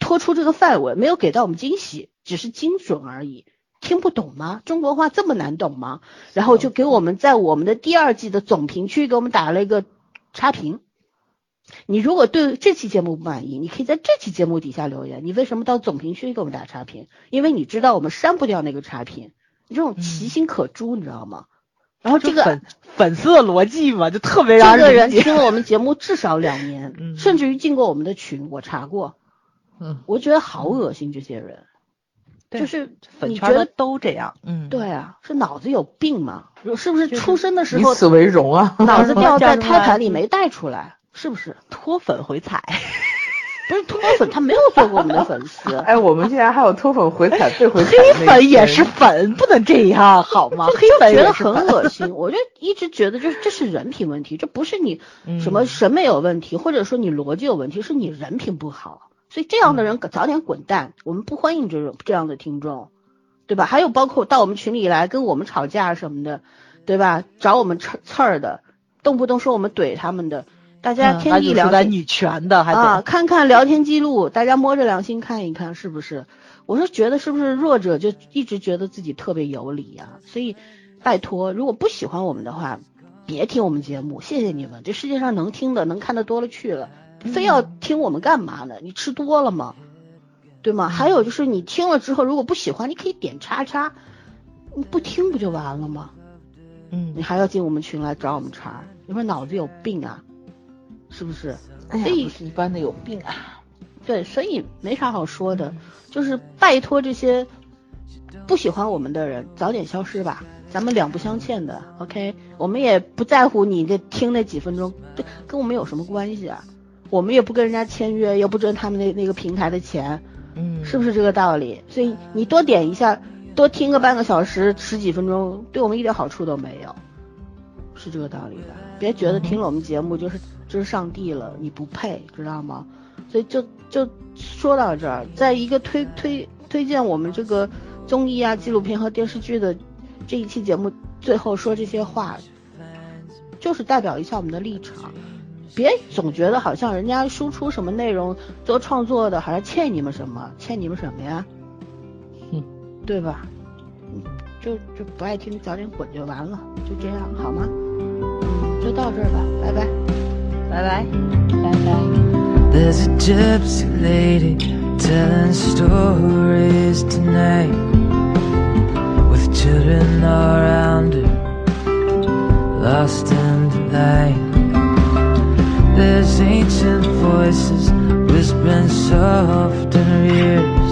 脱出这个范围，没有给到我们惊喜，只是精准而已。听不懂吗？中国话这么难懂吗？然后就给我们在我们的第二季的总评区给我们打了一个差评。你如果对这期节目不满意，你可以在这期节目底下留言。你为什么到总评区给我们打差评？因为你知道我们删不掉那个差评，你这种其心可诛，你知道吗？然后这个粉粉丝的逻辑嘛，就特别这让个人。听了我们节目至少两年，嗯甚至于进过我们的群，我查过，嗯，我觉得好恶心，这些人，对就是粉圈的你觉得都这样，嗯，对啊，是脑子有病吗？是不是出生的时候以此为荣啊！脑子掉 在胎盘里没带出来？是不是？脱粉回踩，不是脱粉，他没有做过我们的粉丝。哎，我们竟然还有脱粉回踩、被回踩黑粉也是粉，不能这样好吗？黑粉觉得很恶心，我就一直觉得就是这是人品问题，这不是你什么嗯审美有问题，或者说你逻辑有问题，是你人品不好。所以这样的人早点滚蛋，我们不欢迎这种这样的听众，对吧？还有包括到我们群里来跟我们吵架什么的，对吧？找我们刺刺儿的，动不动说我们怼他们的，大家嗯天地良心女权的，还啊，得看看聊天记录，大家摸着良心看一看，是不是？我是觉得是不是弱者就一直觉得自己特别有理呀、所以拜托，如果不喜欢我们的话，别听我们节目，谢谢你们。这世界上能听的、能看的多了去了，非要听我们干嘛呢？你吃多了吗？对吗？还有就是你听了之后，如果不喜欢，你可以点叉叉，你不听不就完了吗？嗯你还要进我们群来找我们茬，你说脑子有病啊？是不是？哎呀，一般的有病啊！对，所以没啥好说的，就是拜托这些不喜欢我们的人早点消失吧，咱们两不相欠的，OK？我们也不在乎你这听那几分钟，这跟我们有什么关系啊？我们也不跟人家签约，又不挣他们那那个平台的钱，嗯，是不是这个道理？所以你多点一下，多听个半个小时、十几分钟，对我们一点好处都没有，是这个道理吧？别觉得听了我们节目就是就是上帝了，你不配，知道吗？所以就就说到这儿，在一个推推推荐我们这个综艺啊、纪录片和电视剧的这一期节目，最后说这些话，就是代表一下我们的立场。别总觉得好像人家输出什么内容做创作的，好像欠你们什么，欠你们什么呀？嗯，对吧？嗯就就不爱听，早点滚就完了，就这样好吗？就到这儿吧，拜拜，拜拜。拜拜。There's a gypsy lady telling stories tonight with children around her, lost in delight. There's ancient voices whispering soft in her ears,